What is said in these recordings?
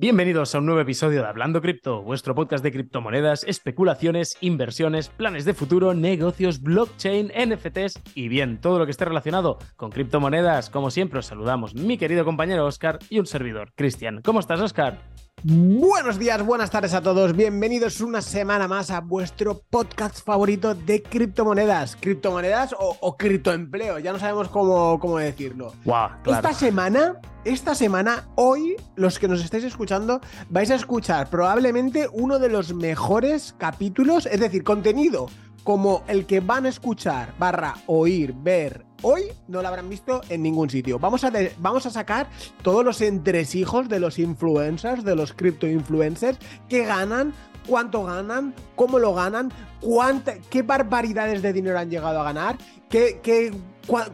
Bienvenidos a un nuevo episodio de Hablando Cripto, vuestro podcast de criptomonedas, especulaciones, inversiones, planes de futuro, negocios, blockchain, NFTs y bien, todo lo que esté relacionado con criptomonedas. Como siempre, os saludamos mi querido compañero Oscar y un servidor, Cristian. ¿Cómo estás, Oscar? Buenos días, buenas tardes a todos. Bienvenidos una semana más a vuestro podcast favorito de criptomonedas. Criptomonedas o, criptoempleo, ya no sabemos cómo, cómo decirlo. Esta semana, esta semana, hoy, los que nos estáis escuchando, vais a escuchar probablemente uno de los mejores capítulos, es decir, contenido como el que van a escuchar, barra oír, ver, hoy no lo habrán visto en ningún sitio. Vamos a, vamos a sacar todos los entresijos de los influencers, de los cripto influencers, que ganan, cuánto ganan, cómo lo ganan, qué barbaridades de dinero han llegado a ganar, qué, qué,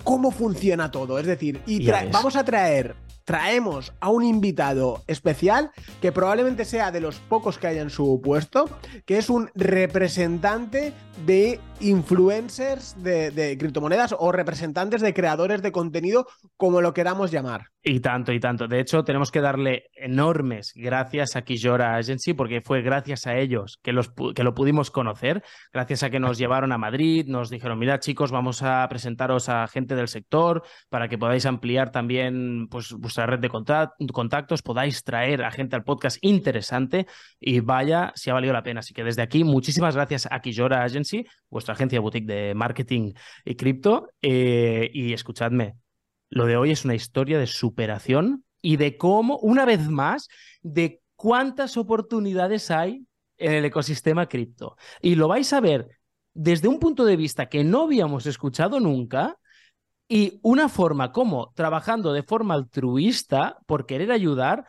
cómo funciona todo. Es decir, y vamos a traer traemos a un invitado especial que probablemente sea de los pocos que haya en su puesto, que es un representante de influencers de, criptomonedas o representantes de creadores de contenido, como lo queramos llamar. Y tanto, y tanto. De hecho, tenemos que darle enormes gracias a Kijora Agency, porque fue gracias a ellos que, los, que lo pudimos conocer, gracias a que nos llevaron a Madrid, nos dijeron, mira chicos, vamos a presentaros a gente del sector para que podáis ampliar también pues, vuestra red de contactos, podáis traer a gente al podcast interesante y vaya si ha valido la pena. Así que desde aquí, muchísimas gracias a Kijora Agency, vuestra agencia boutique de marketing y cripto. Eh, y escuchadme, lo de hoy es una historia de superación y de cómo, una vez más, de cuántas oportunidades hay en el ecosistema cripto. Y lo vais a ver desde un punto de vista que no habíamos escuchado nunca y una forma como trabajando de forma altruista por querer ayudar,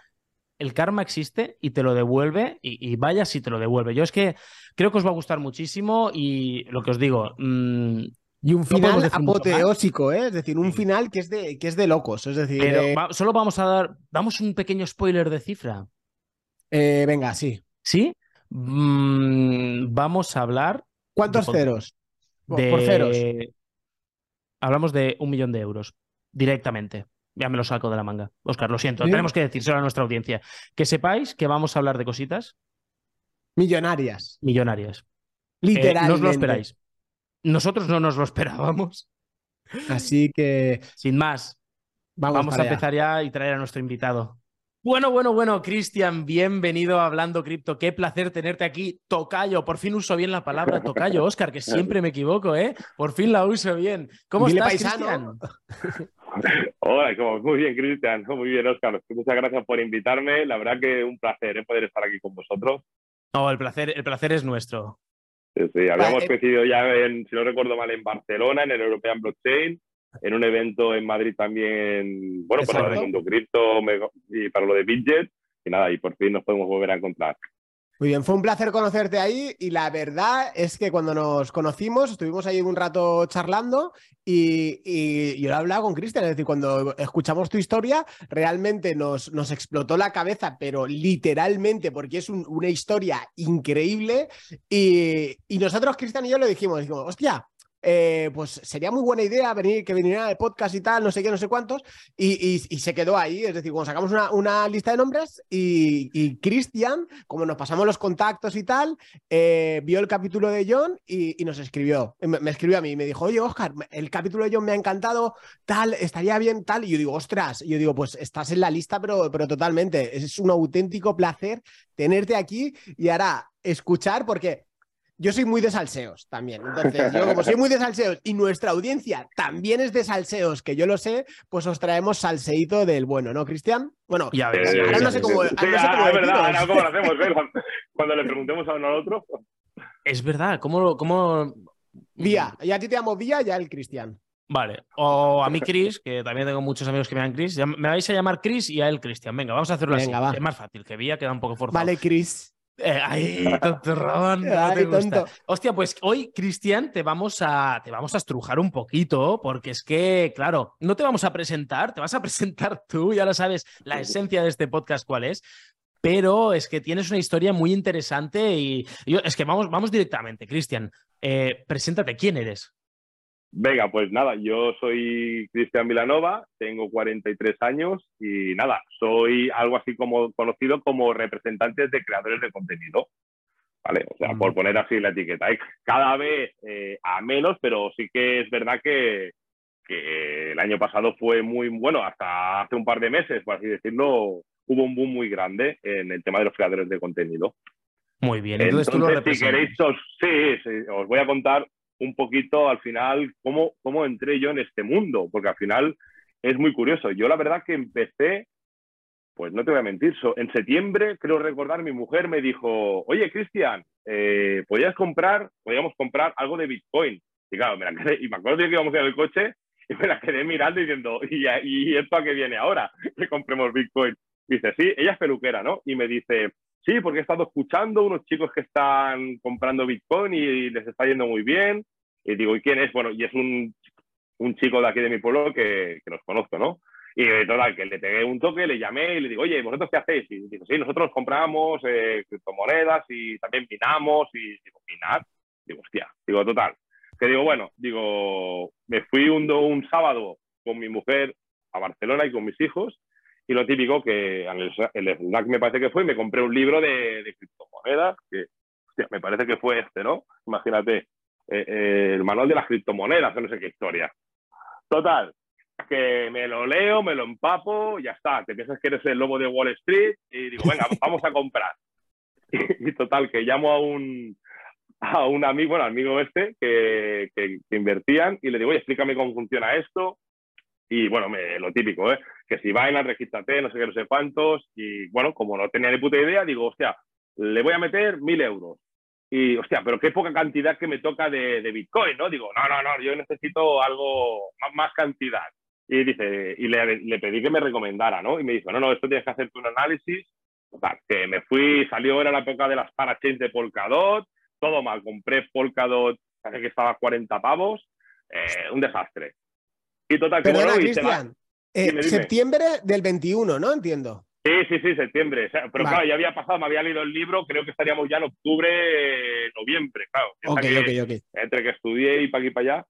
el karma existe y te lo devuelve y, vaya si te lo devuelve. Yo es que creo que os va a gustar muchísimo y lo que os digo... Mm, y un final apoteósico, ¿eh? es decir, un final que es de, que es de locos. Es decir, Pero eh, solo vamos a dar, damos un pequeño spoiler de cifra. Eh, venga, sí. ¿Sí? Mm, vamos a hablar. ¿Cuántos ceros? por ceros. Hablamos de un millón de euros directamente. Ya me lo saco de la manga. Oscar, lo siento. Tenemos que decírselo a nuestra audiencia. Que sepáis que vamos a hablar de cositas. Millonarias. Millonarias. Literalmente. no os lo esperáis. Nosotros no nos lo esperábamos. Así que. Sin más, vamos, a empezar ya y traer a nuestro invitado. Bueno, bueno, bueno, Cristian, bienvenido a Hablando Cripto. Qué placer tenerte aquí. Tocayo, por fin uso bien la palabra tocayo, Oscar, que siempre me equivoco, ¿eh? Por fin la uso bien. ¿Cómo estás, Cristian? Hola, muy bien, Cristian. Muy bien, Oscar. Muchas gracias por invitarme. La verdad que un placer ¿eh? poder estar aquí con vosotros. No, el placer, el placer es nuestro. Sí, habíamos eh, coincidido ya, en, si no recuerdo mal, en Barcelona, en el European Blockchain, en un evento en Madrid también, bueno, para lo de Mundo Cripto y para lo de Bidget. Y nada, y por fin nos podemos volver a encontrar. Muy bien, fue un placer conocerte ahí y la verdad es que cuando nos conocimos estuvimos ahí un rato charlando y, yo lo hablaba con Cristian, es decir, cuando escuchamos tu historia realmente nos, nos explotó la cabeza, pero literalmente porque es una historia increíble y, y nosotros, Cristian y yo, lo dijimos, dijimos, hostia, eh, pues sería muy buena idea venir, que viniera el podcast y tal, no sé qué, no sé cuántos, y, se quedó ahí. Es decir, cuando sacamos una, lista de nombres y, Cristian, como nos pasamos los contactos y tal, eh, vio el capítulo de John y, nos escribió. Me, escribió a mí y me dijo, oye, Oscar, el capítulo de John me ha encantado, tal, estaría bien, tal. Y yo digo, ostras, y yo digo, pues estás en la lista, pero, pero totalmente. Es un auténtico placer tenerte aquí y ahora escuchar, porque yo soy muy de salseos también. Entonces, yo como soy muy de salseos y nuestra audiencia también es de salseos, que yo lo sé, pues os traemos salseíto del bueno, ¿no, Cristian? Bueno, ya ves, ahora no sé cómo. Sí, no sé cómo es verdad, ahora cómo lo hacemos, ¿eh? Cuando le preguntemos a uno al otro. Es verdad, ¿cómo. cómo... Vía, y a ti te llamo Vía, ya el Cristian. Vale, o a mí Chris, que también tengo muchos amigos que me llaman Chris. Me vais a llamar Chris y a él Cristian. Venga, vamos a hacerlo así. Es más fácil, que Vía queda un poco forzado. Vale, Chris. Eh, ay, tontorrón, no te gusta. Hostia, pues hoy, Cristian, te vamos a te vamos a estrujar un poquito, porque es que, claro, no te vamos a presentar, te vas a presentar tú, ya lo sabes, la esencia de este podcast cuál es. Pero es que tienes una historia muy interesante y, yo, es que vamos, vamos directamente, Cristian. Eh, preséntate, ¿quién eres? Venga, pues nada, yo soy Cristian Milanova, tengo 43 años y nada, soy algo así como conocido como representante de creadores de contenido. ¿Vale? O sea, por poner así la etiqueta. Cada vez eh, a menos, pero sí que es verdad que, que el año pasado fue muy bueno, hasta hace un par de meses, por así decirlo, hubo un boom muy grande en el tema de los creadores de contenido. Muy bien, entonces, tú lo si queréis, os, sí, os voy a contar un poquito al final cómo, cómo entré yo en este mundo, porque al final es muy curioso. Yo la verdad que empecé, pues no te voy a mentir, en septiembre, creo recordar, mi mujer me dijo, oye, Cristian, eh, ¿podías comprar, podíamos comprar algo de Bitcoin? Y claro, me la quedé, y me acuerdo que íbamos en el coche y me la quedé mirando diciendo, ¿y, y esto a qué viene ahora? Que compremos Bitcoin. dice, sí, ella es peluquera, ¿no? Y me dice, Sí, porque he estado escuchando unos chicos que están comprando Bitcoin y les está yendo muy bien. Y digo, ¿y quién es? Bueno, y es un, un chico de aquí de mi pueblo que, que los conozco, ¿no? Y total, que le pegué un toque, le llamé y le digo, oye, ¿vosotros qué hacéis? Y digo, sí, nosotros compramos eh, criptomonedas y también minamos. Y digo, ¿minar? Digo, hostia. Digo, total. Que digo, bueno, digo, me fui un, un sábado con mi mujer a Barcelona y con mis hijos y lo típico que el, el snack me parece que fue, me compré un libro de, de criptomonedas, que me parece que fue este, ¿no? Imagínate, eh, eh, el manual de las criptomonedas, no sé qué historia. Total, que me lo leo, me lo empapo, ya está. Te piensas que eres el lobo de Wall Street y digo, venga, vamos a comprar. Y, total, que llamo a un, a un amigo, bueno, amigo este, que, que, que, invertían y le digo, oye, explícame cómo funciona esto. Y bueno, me, lo típico, ¿eh? que si vaina, regístrate, no sé qué, no sé cuántos. Y bueno, como no tenía ni puta idea, digo, hostia, le voy a meter mil euros. Y hostia, pero qué poca cantidad que me toca de, Bitcoin, ¿no? Digo, no, no, no, yo necesito algo, más, cantidad. Y dice, y le, pedí que me recomendara, ¿no? Y me dijo, no, no, esto tienes que hacerte un análisis. Sea, que me fui, salió, era la época de las parachains de Polkadot, todo mal. Compré Polkadot, que estaba a 40 pavos, eh, un desastre. Y total, que Perdona, bueno, Cristian, eh, septiembre del 21, ¿no? Entiendo. Sí, sí, sí, septiembre. pero claro, ya había pasado, me había leído el libro, creo que estaríamos ya en octubre, noviembre, claro. Ok, ok, ok. Entre que estudié y para aquí y para allá.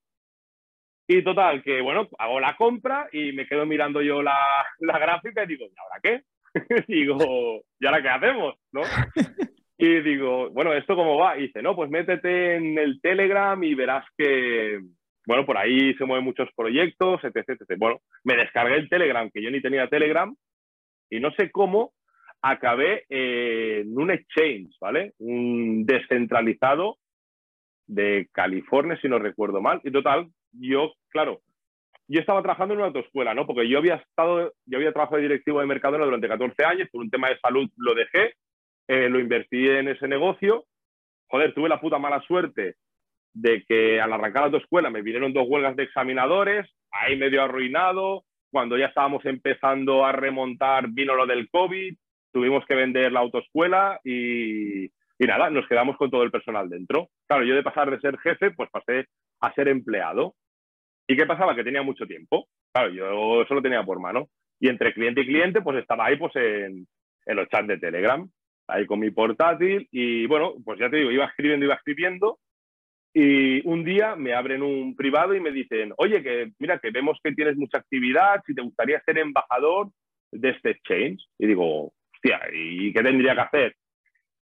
Y total, que bueno, hago la compra y me quedo mirando yo la, la gráfica y digo, ¿y ahora qué? digo, ¿y ahora qué hacemos? ¿No? y digo, bueno, ¿esto cómo va? Y dice, no, pues métete en el Telegram y verás que, bueno, por ahí se mueven muchos proyectos, etc, etc. Bueno, me descargué el Telegram, que yo ni tenía Telegram, y no sé cómo acabé en un exchange, ¿vale? Un descentralizado de California, si no recuerdo mal. Y total, yo, claro, yo estaba trabajando en una autoescuela, ¿no? Porque yo había estado, yo había trabajado de directivo de Mercadona durante 14 años, por un tema de salud lo dejé, eh, lo invertí en ese negocio. Joder, tuve la puta mala suerte de que al arrancar la autoescuela me vinieron dos huelgas de examinadores, ahí medio arruinado, cuando ya estábamos empezando a remontar vino lo del COVID, tuvimos que vender la autoescuela y, y nada, nos quedamos con todo el personal dentro. Claro, yo de pasar de ser jefe, pues pasé a ser empleado. ¿Y qué pasaba? Que tenía mucho tiempo. Claro, yo eso lo tenía por mano. Y entre cliente y cliente, pues estaba ahí pues en, en los chats de Telegram, ahí con mi portátil. Y bueno, pues ya te digo, iba escribiendo, iba escribiendo. Y un día me abren un privado y me dicen, oye, que mira, que vemos que tienes mucha actividad, si te gustaría ser embajador de este exchange. Y digo, hostia, ¿y qué tendría que hacer?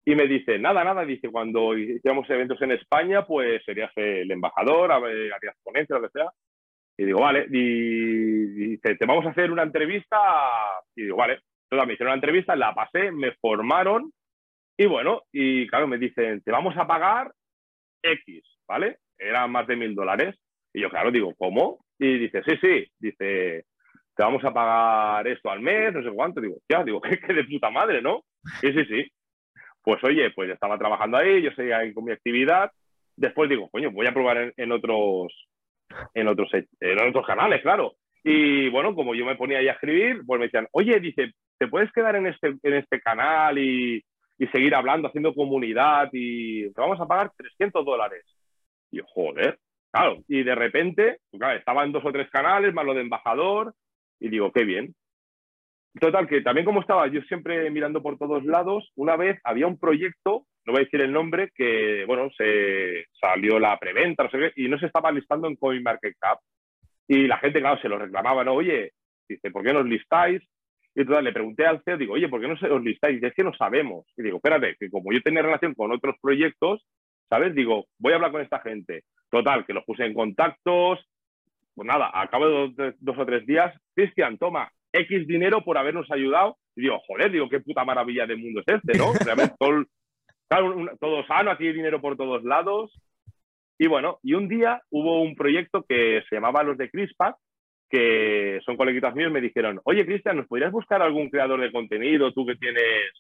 Y me dice, nada, nada, dice, cuando hiciéramos eventos en España, pues serías el embajador, harías ponencias, lo que sea. Y digo, vale, y dice, te vamos a hacer una entrevista. Y digo, vale, entonces me hicieron una entrevista, la pasé, me formaron y bueno, y claro, me dicen, te vamos a pagar X. ¿vale? Eran más de mil dólares. Y yo, claro, digo, ¿cómo? Y dice, sí, sí, dice, te vamos a pagar esto al mes, no sé cuánto. Digo, ya, digo, que de puta madre, ¿no? Sí, sí, sí. Pues oye, pues estaba trabajando ahí, yo seguía ahí con mi actividad. Después digo, coño, voy a probar en, otros en otros en otros canales, claro. Y bueno, como yo me ponía ahí a escribir, pues me decían, oye, dice, ¿te puedes quedar en este, en este canal y, y seguir hablando, haciendo comunidad y te vamos a pagar 300 dólares? Y joder, claro. Y de repente, pues claro, estaba en dos o tres canales, más lo de embajador, y digo, qué bien. Total, que también como estaba yo siempre mirando por todos lados, una vez había un proyecto no voy a decir el nombre, que, bueno, se salió la preventa, no sé qué, y no se estaba listando en CoinMarketCap. Y la gente, claro, se lo reclamaba, ¿no? Oye, dice, ¿por qué nos listáis? Y entonces le pregunté al CEO, digo, oye, ¿por qué no os listáis? Y es que no sabemos. Y digo, espérate, que como yo tenía relación con otros proyectos, ¿sabes? Digo, voy a hablar con esta gente. Total, que los puse en contactos. Pues nada, a cabo de dos, o tres días, Cristian, toma X dinero por habernos ayudado. Y digo, joder, digo, qué puta maravilla de mundo es este, ¿no? Realmente todo, todo sano, aquí hay dinero por todos lados. Y bueno, y un día hubo un proyecto que se llamaba Los de CRISPAC, que son coleguitas míos, me dijeron, oye, Cristian, ¿nos podrías buscar algún creador de contenido, tú que tienes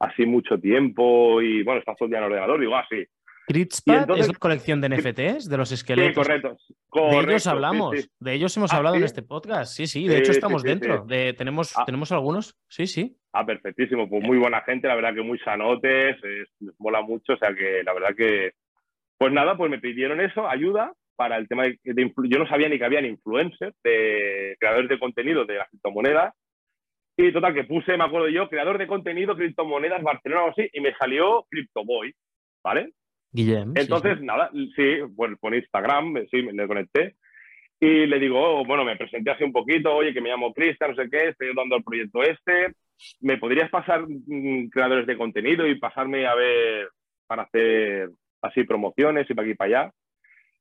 así mucho tiempo y, bueno, estás todo el día en el ordenador? Digo, ah, sí. Critspad es la colección de NFTs, de los esqueletos. Sí, correcto. de ellos hablamos, de ellos hemos ah, hablado en este podcast. Sí, sí, de hecho estamos dentro. De, tenemos, ah. tenemos algunos, sí, sí. Ah, perfectísimo. Pues muy buena gente, la verdad que muy sanotes, les mola mucho. O sea que la verdad que. Pues nada, pues me pidieron eso, ayuda para el tema de, Yo no sabía ni que habían influencers, de creadores de contenido de las criptomonedas. Y total, que puse, me acuerdo yo, creador de contenido, criptomonedas, Barcelona o así, y me salió CryptoBoy, ¿vale? Guillem. Entonces, nada, sí, pues por Instagram, sí, me conecté. Y le digo, oh, bueno, me presenté así un poquito, oye, que me llamo Cristian, no sé qué, estoy dando el proyecto este. ¿Me podrías pasar mm, creadores de contenido y pasarme a ver para hacer así promociones y para aquí y para allá?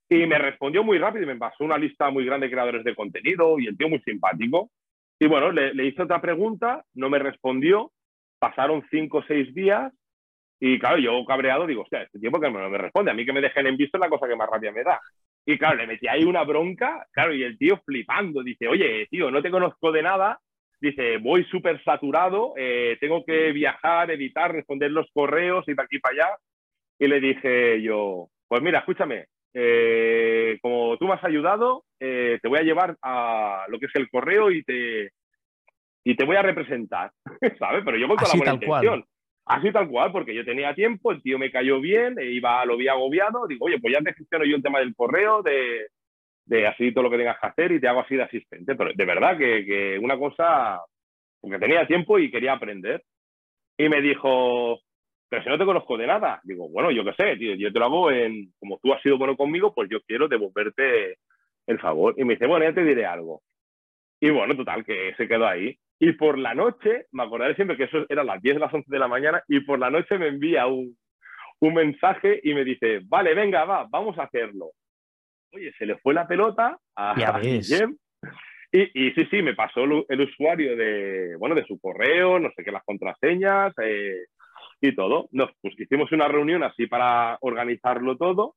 Y me respondió muy rápido y me pasó una lista muy grande de creadores de contenido y el tío muy simpático. Y bueno, le, le hice otra pregunta, no me respondió, pasaron cinco o seis días y claro, yo cabreado digo, hostia, este tiempo que no me responde, a mí que me dejen en visto es la cosa que más rabia me da. Y claro, le metí ahí una bronca, claro, y el tío flipando, dice, oye, tío, no te conozco de nada, dice, voy súper saturado, eh, tengo que viajar, editar, responder los correos, y de aquí para allá. Y le dije yo, pues mira, escúchame, eh, como tú me has ayudado, eh, te voy a llevar a lo que es el correo y te, y te voy a representar, ¿sabes? Pero yo voy con la buena intención. Así tal cual, porque yo tenía tiempo, el tío me cayó bien, e iba, lo vi agobiado, digo, oye, pues ya te gestiono yo el tema del correo, de, de así todo lo que tengas que hacer y te hago así de asistente. Pero de verdad que, que una cosa, porque tenía tiempo y quería aprender. Y me dijo, pero si no te conozco de nada. Digo, bueno, yo qué sé, tío, yo te lo hago en, como tú has sido bueno conmigo, pues yo quiero devolverte el favor. Y me dice, bueno, ya te diré algo. Y bueno, total, que se quedó ahí. Y por la noche, me acordaré siempre que eso era las 10 de las 11 de la mañana, y por la noche me envía un, un mensaje y me dice, vale, venga, va, vamos a hacerlo. Oye, se le fue la pelota a, Guillem. Y, y, sí, sí, me pasó el, usuario de, bueno, de su correo, no sé qué, las contraseñas eh, y todo. Nos pues, hicimos una reunión así para organizarlo todo.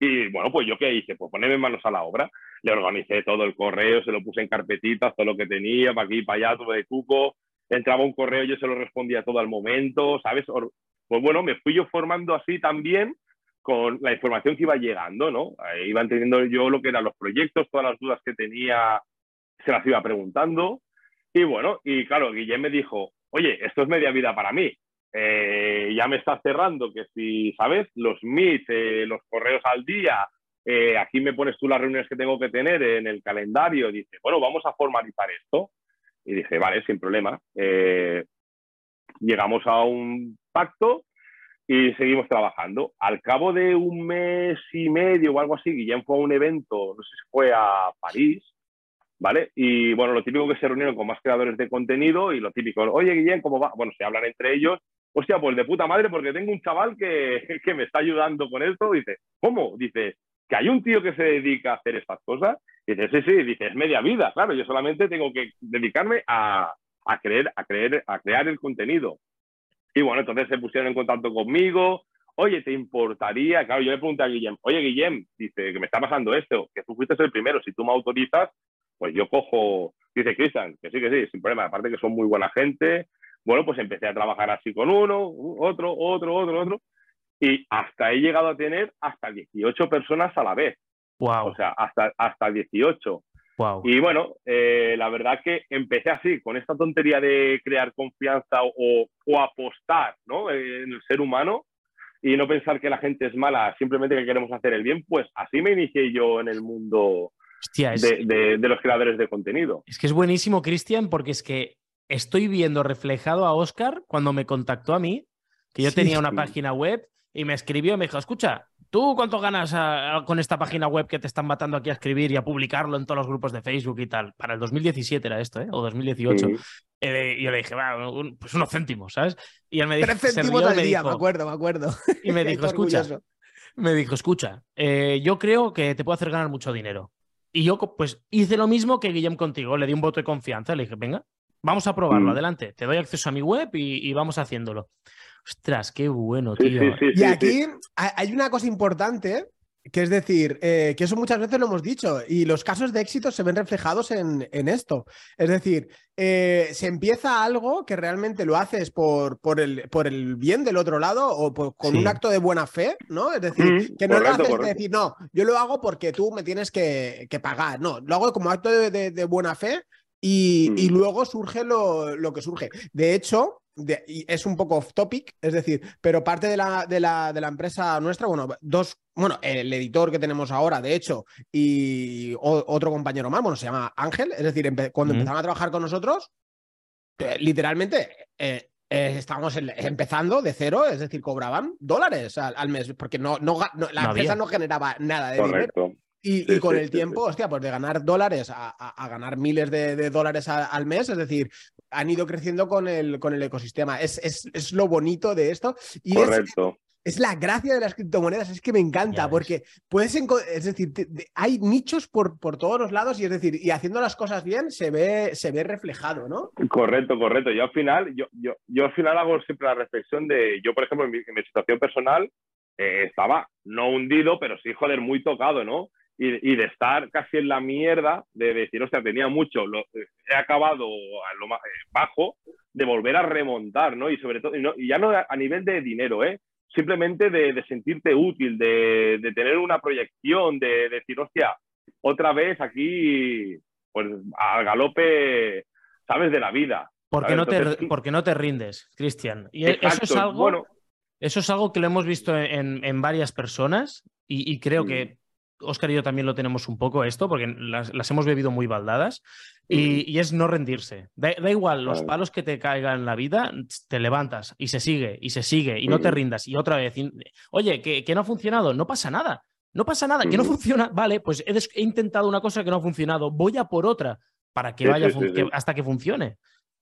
Y bueno, pues yo qué hice, pues ponerme manos a la obra le organicé todo el correo, se lo puse en carpetitas, todo lo que tenía, para aquí, para allá, todo de cuco. Entraba un correo, yo se lo respondía todo al momento, ¿sabes? Pues bueno, me fui yo formando así también con la información que iba llegando, ¿no? iba entendiendo yo lo que eran los proyectos, todas las dudas que tenía, se las iba preguntando. Y bueno, y claro, Guillem me dijo, oye, esto es media vida para mí. Eh, ya me está cerrando que si, ¿sabes? Los meets, eh, los correos al día, eh, aquí me pones tú las reuniones que tengo que tener en el calendario, dice, bueno, vamos a formalizar esto. Y dije, vale, sin problema. Llegamos a un pacto y seguimos trabajando. Al cabo de un mes y medio o algo así, Guillem fue a un evento, no sé si fue a París, ¿vale? Y bueno, lo típico que se reunieron con más creadores de contenido y lo típico, oye Guillem, ¿cómo va? Bueno, se hablan entre ellos. Hostia, pues de puta madre, porque tengo un chaval que, que me está ayudando con esto. Dice, ¿cómo? Dice, que hay un tío que se dedica a hacer estas cosas. Y dices, sí, sí, dice, es media vida, claro, yo solamente tengo que dedicarme a, a, creer, a, creer, a crear el contenido. Y bueno, entonces se pusieron en contacto conmigo, oye, ¿te importaría? Claro, yo le pregunté a Guillem, oye, Guillem, dice, que me está pasando esto, que tú fuiste el primero, si tú me autorizas, pues yo cojo, dice Cristian, que sí, que sí, sin problema, aparte que son muy buena gente, bueno, pues empecé a trabajar así con uno, otro, otro, otro, otro, y hasta he llegado a tener hasta 18 personas a la vez. Wow. O sea, hasta, hasta 18. Wow. Y bueno, eh, la verdad que empecé así, con esta tontería de crear confianza o, o apostar ¿no? en el ser humano y no pensar que la gente es mala, simplemente que queremos hacer el bien, pues así me inicié yo en el mundo de, de, de, los creadores de contenido. Es que es buenísimo, Cristian, porque es que estoy viendo reflejado a Oscar cuando me contactó a mí que yo tenía una página web y me escribió y me dijo, escucha, ¿tú cuánto ganas con esta página web que te están matando aquí a escribir y a publicarlo en todos los grupos de Facebook y tal? Para el 2017 era esto, ¿eh? O 2018. Eh, y yo le dije, va, pues unos céntimos, ¿sabes? Y él me dijo, Tres céntimos al día, me acuerdo, me acuerdo. Y me dijo, escucha, me dijo, escucha, eh, yo creo que te puedo hacer ganar mucho dinero. Y yo, pues, hice lo mismo que Guillem contigo, le di un voto de confianza, le dije, venga, vamos a probarlo, mm. adelante, te doy acceso a mi web y, vamos haciéndolo. Ostras, qué bueno, tío. y aquí hay una cosa importante que es decir, eh, que eso muchas veces lo hemos dicho y los casos de éxito se ven reflejados en, esto. Es decir, eh, se empieza algo que realmente lo haces por, por, el, por el bien del otro lado o con un acto de buena fe, ¿no? Es decir, mm, que no lo haces de decir, no, yo lo hago porque tú me tienes que, pagar. No, lo hago como acto de, buena fe y, y, mm. luego surge lo, lo que surge. De hecho, es un poco off topic, es decir, pero parte de la, de la, de la empresa nuestra, bueno, dos, bueno, el editor que tenemos ahora, de hecho, y otro compañero más, bueno, se llama Ángel, es decir, cuando empezaron a trabajar con nosotros, eh, literalmente eh, eh, estábamos empezando de cero, es decir, cobraban dólares al, mes, porque no, no, la empresa no generaba nada de dinero. Y, con el tiempo, hostia, pues de ganar dólares a, ganar miles de, dólares al mes, es decir, han ido creciendo con el, con el ecosistema. Es, es, lo bonito de esto. Y Correcto. Es, la gracia de las criptomonedas, es que me encanta, porque puedes, es decir, hay nichos por, por todos los lados y es decir, y haciendo las cosas bien se ve, se ve reflejado, ¿no? Correcto, correcto. Yo al final, yo, yo, yo al final hago siempre la reflexión de, yo por ejemplo, en mi, situación personal, eh, estaba no hundido, pero sí, joder, muy tocado, ¿no? Y, de estar casi en la mierda, de decir, o sea, tenía mucho, lo, he acabado a lo más, eh, bajo, de volver a remontar, ¿no? Y sobre todo, y, ya no a nivel de dinero, ¿eh? Simplemente de, sentirte útil, de, tener una proyección, de, decir, hostia, otra vez aquí, pues al galope, ¿sabes? De la vida. Porque, no, te, porque no te rindes, Cristian. Y e, eso es algo... Bueno, eso es algo que lo hemos visto en, varias personas y, creo que mm. Oscar y yo también lo tenemos un poco esto, porque las, hemos bebido muy baldadas, y, es no rendirse. Da, igual los palos que te caigan en la vida, te levantas y se sigue, y se sigue, y no te rindas, y otra vez. Oye, que, no ha funcionado, no pasa nada. No pasa nada, que no funciona. Vale, pues he, intentado una cosa que no ha funcionado, voy a por otra para que vaya hasta que funcione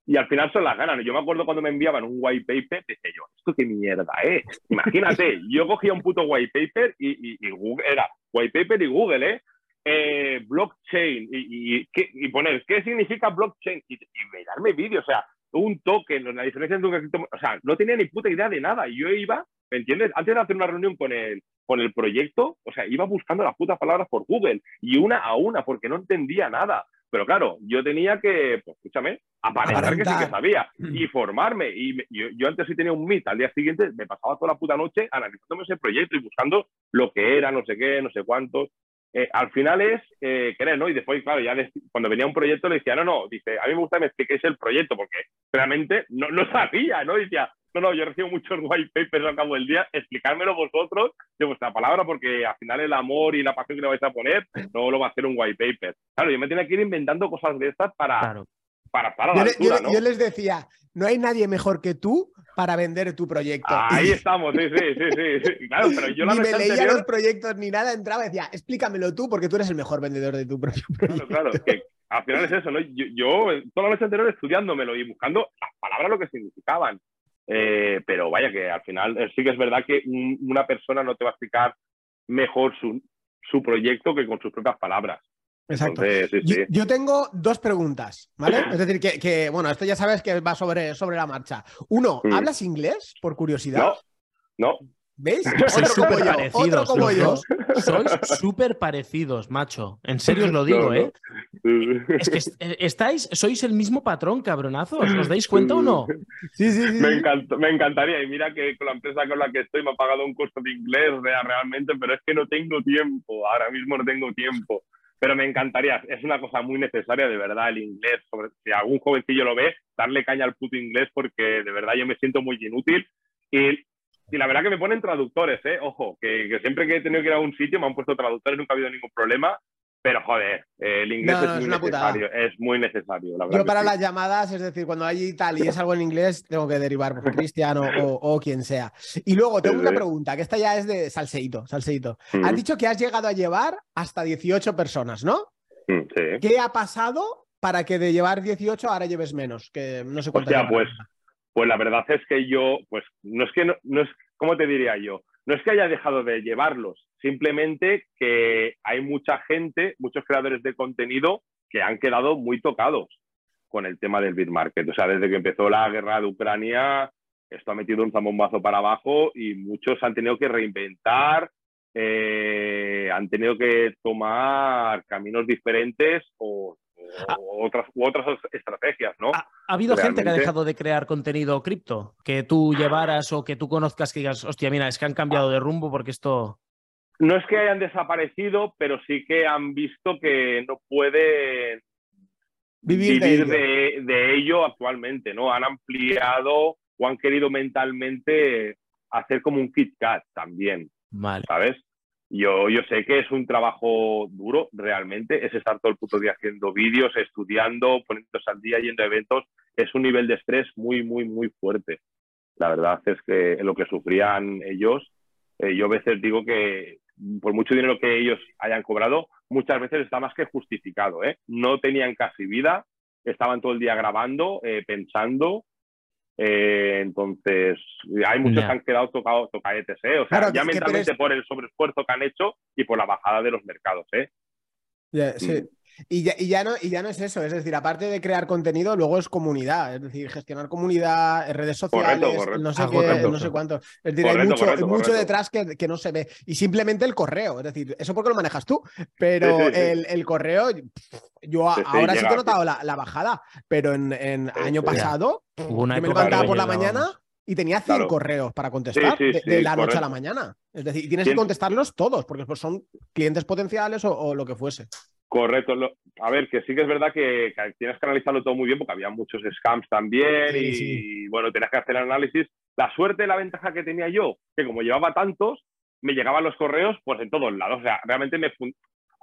y al final son las ganas. Yo me acuerdo cuando me enviaban un white paper, decía yo, ¿esto qué mierda es? Imagínate, yo cogía un puto white paper y, Google, era white paper y Google, ¿eh? eh blockchain y, y, poner qué significa blockchain y, mirarme vídeos, o sea, un token, la diferencia entre un o sea, no tenía ni puta idea de nada. Y yo iba, ¿me entiendes? Antes de hacer una reunión con el, con el proyecto, o sea, iba buscando las putas palabras por Google y una a una porque no entendía nada. Pero claro, yo tenía que, pues escúchame, aparentar que sí que sabía y mm. formarme. Y yo, antes sí tenía un Meet, al día siguiente me pasaba toda la puta noche analizándome ese proyecto y buscando lo que era, no sé qué, no sé cuántos. Eh, al final es eh, querer, ¿no? Y después, claro, ya cuando venía un proyecto le decía, no, no, dice, a mí me gusta que me expliquéis el proyecto, porque realmente no, no sabía, ¿no? Decía, no, no, yo recibo muchos white papers al cabo del día, explicármelo vosotros de vuestra palabra, porque al final el amor y la pasión que le vais a poner no lo va a hacer un white paper. Claro, yo me tenía que ir inventando cosas de estas para, para, para la yo, yo, les decía, no hay nadie mejor que tú para vender tu proyecto. Ahí estamos, sí, sí, sí, sí. Claro, pero yo ni me leía los proyectos ni nada, entraba y decía, explícamelo tú porque tú eres el mejor vendedor de tu propio proyecto. Claro, claro, que al final es eso, ¿no? Yo, yo toda la noche anterior estudiándomelo y buscando las palabras lo que significaban. Eh, pero vaya que al final eh, sí que es verdad que una persona no te va a explicar mejor su, su proyecto que con sus propias palabras. Exacto. Yo, tengo dos preguntas, ¿vale? Es decir, que, bueno, esto ya sabes que va sobre, sobre la marcha. Uno, mm. ¿hablas inglés por curiosidad? No, no. ¿Veis? Sois súper parecidos. como yo. Sois súper parecidos, macho. En serio os lo digo, ¿eh? Es que eh, estáis, sois el mismo patrón, cabronazos. ¿Os dais cuenta o no? Sí, sí, sí. Me, me encantaría. Y mira que con la empresa con la que estoy me ha pagado un curso de inglés realmente, pero es que no tengo tiempo. Ahora mismo no tengo tiempo. Pero me encantaría. Es una cosa muy necesaria, de verdad, el inglés. si algún jovencillo lo ve, darle caña al puto inglés porque de verdad yo me siento muy inútil. Y y la verdad que me ponen traductores, ¿eh? Ojo, que, siempre que he tenido que ir a un sitio me han puesto traductores, nunca ha habido ningún problema. pero joder, el inglés es, muy necesario, es muy necesario. Yo para las llamadas, es decir, cuando hay tal y es algo en inglés, tengo que derivar por Cristiano o, quien sea. Y luego tengo una pregunta, que esta ya es de salseito, salseito. Has dicho que has llegado a llevar hasta 18 personas, ¿no? Mm, sí. ¿Qué ha pasado para que de llevar 18 ahora lleves menos? Que no sé cuánto. pues, pues la verdad es que yo, pues no es que no es, ¿cómo te diría yo? No es que haya dejado de llevarlos, simplemente que hay mucha gente, muchos creadores de contenido que han quedado muy tocados con el tema del bitmarket. O sea, desde que empezó la guerra de Ucrania, esto ha metido un zambombazo para abajo y muchos han tenido que reinventar, eh, han tenido que tomar caminos diferentes o Ah. otras, u otras estrategias, ¿no? ¿Ha, habido gente que ha dejado de crear contenido cripto? Que tú llevaras o que tú conozcas que digas, hostia, mira, es que han cambiado de rumbo porque esto... No es que hayan desaparecido, pero sí que han visto que no pueden vivir, de, ello. actualmente, ¿no? Han ampliado o han querido mentalmente hacer como un KitKat también, vale. ¿sabes? Yo, yo sé que es un trabajo duro, realmente, es estar todo el puto día haciendo vídeos, estudiando, poniéndose al día, yendo a eventos, es un nivel de estrés muy, muy, muy fuerte. La verdad es que lo que sufrían ellos, eh, yo a veces digo que por mucho dinero que ellos hayan cobrado, muchas veces está más que justificado. ¿eh? No tenían casi vida, estaban todo el día grabando, eh, pensando, eh, entonces, hay muchos que han quedado tocados tocaetes, ¿eh? O sea, ya mentalmente por el sobreesfuerzo que han hecho y por la bajada de los mercados, ¿eh? sí. Mm. Y ya, no, y ya no es eso, es decir, aparte de crear contenido, luego es comunidad, es decir, gestionar comunidad, redes sociales, no sé qué, no sé cuánto. Es decir, hay mucho, detrás que, no se ve. Y simplemente el correo, es decir, eso porque lo manejas tú, pero El, correo, yo ahora sí que he notado la, bajada, pero en, año pasado yo me levantaba por la mañana y tenía 100 correos para contestar de, la noche a la mañana. Es decir, tienes que contestarlos todos, porque pues son clientes potenciales o lo que fuese. Correcto. A ver, que sí que es verdad que, tienes que analizarlo todo muy bien porque había muchos scams también y, bueno, tenías que hacer el análisis. La suerte la ventaja que tenía yo, que como llevaba tantos, me llegaban los correos pues en todos lados. O sea, realmente me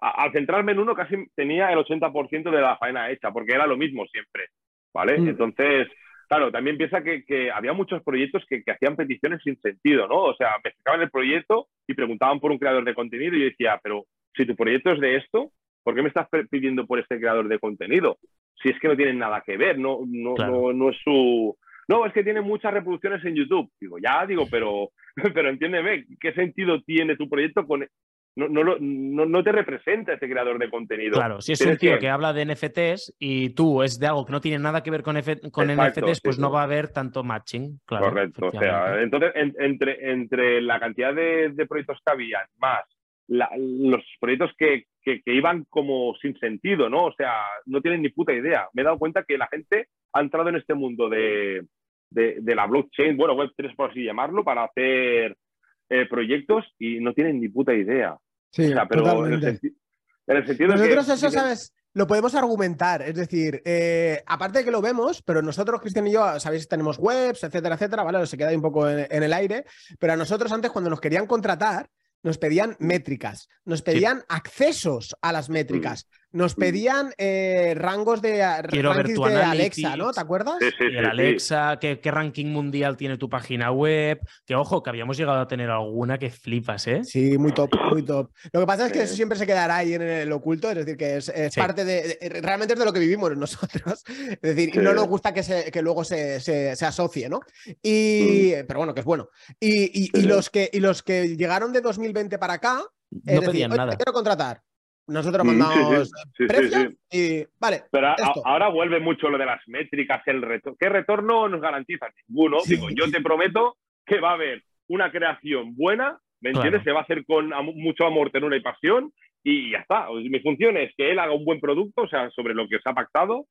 al centrarme en uno casi tenía el 80% de la faena hecha porque era lo mismo siempre, ¿vale? Mm. Entonces, claro, también piensa que, había muchos proyectos que, que, hacían peticiones sin sentido, ¿no? O sea, me explicaban el proyecto y preguntaban por un creador de contenido y yo decía, pero si tu proyecto es de esto, ¿por qué me estás pidiendo por este creador de contenido? Si es que no tienen nada que ver, no, no, no, es su... No, es que tiene muchas reproducciones en YouTube. Digo, ya, digo, pero, pero entiéndeme, ¿qué sentido tiene tu proyecto con... No, no, no, te representa ese creador de contenido. Claro, si es un tío que... habla de NFTs y tú es de algo que no tiene nada que ver con, con NFTs, pues no va a haber tanto matching. Claro, Correcto. O sea, entonces, entre, entre la cantidad de, de proyectos que había, más los proyectos que, que, iban como sin sentido, ¿no? O sea, no tienen ni puta idea. Me he dado cuenta que la gente ha entrado en este mundo de, de, la blockchain, bueno, Web3 por así llamarlo, para hacer eh, proyectos y no tienen ni puta idea. Sí, pero en el, sentido Nosotros eso, ¿sabes? Lo podemos argumentar, es decir, eh, aparte de que lo vemos, pero nosotros, Cristian y yo, sabéis, tenemos webs, etcétera, etcétera, ¿vale? Se queda ahí un poco en, en el aire, pero a nosotros antes cuando nos querían contratar, nos pedían métricas, nos pedían accesos a las métricas, nos pedían eh, rangos de, Quiero ver tu de Alexa, ¿no? ¿Te acuerdas? Sí, sí, el Alexa, ¿qué, ranking mundial tiene tu página web. Que ojo, que habíamos llegado a tener alguna que flipas, ¿eh? Sí, muy top, muy top. Lo que pasa es que eso siempre se quedará ahí en el oculto, es decir, que es, parte de, Realmente es de lo que vivimos nosotros. Es decir, no nos gusta que, se, que luego se, se, asocie, ¿no? Y, mm. Pero bueno, que es bueno. Y, y, los que, y los que llegaron de 2020 para acá. No pedían nada. quiero contratar. Nosotros mm, mandamos precios y vale. Pero ahora vuelve mucho lo de las métricas, el retorno. ¿Qué retorno nos garantiza? Ninguno. Digo, yo te prometo que va a haber una creación buena, ¿me entiendes? Se va a hacer con mucho amor, ternura y pasión y ya está. Mi función es que él haga un buen producto, o sea, sobre lo que se ha pactado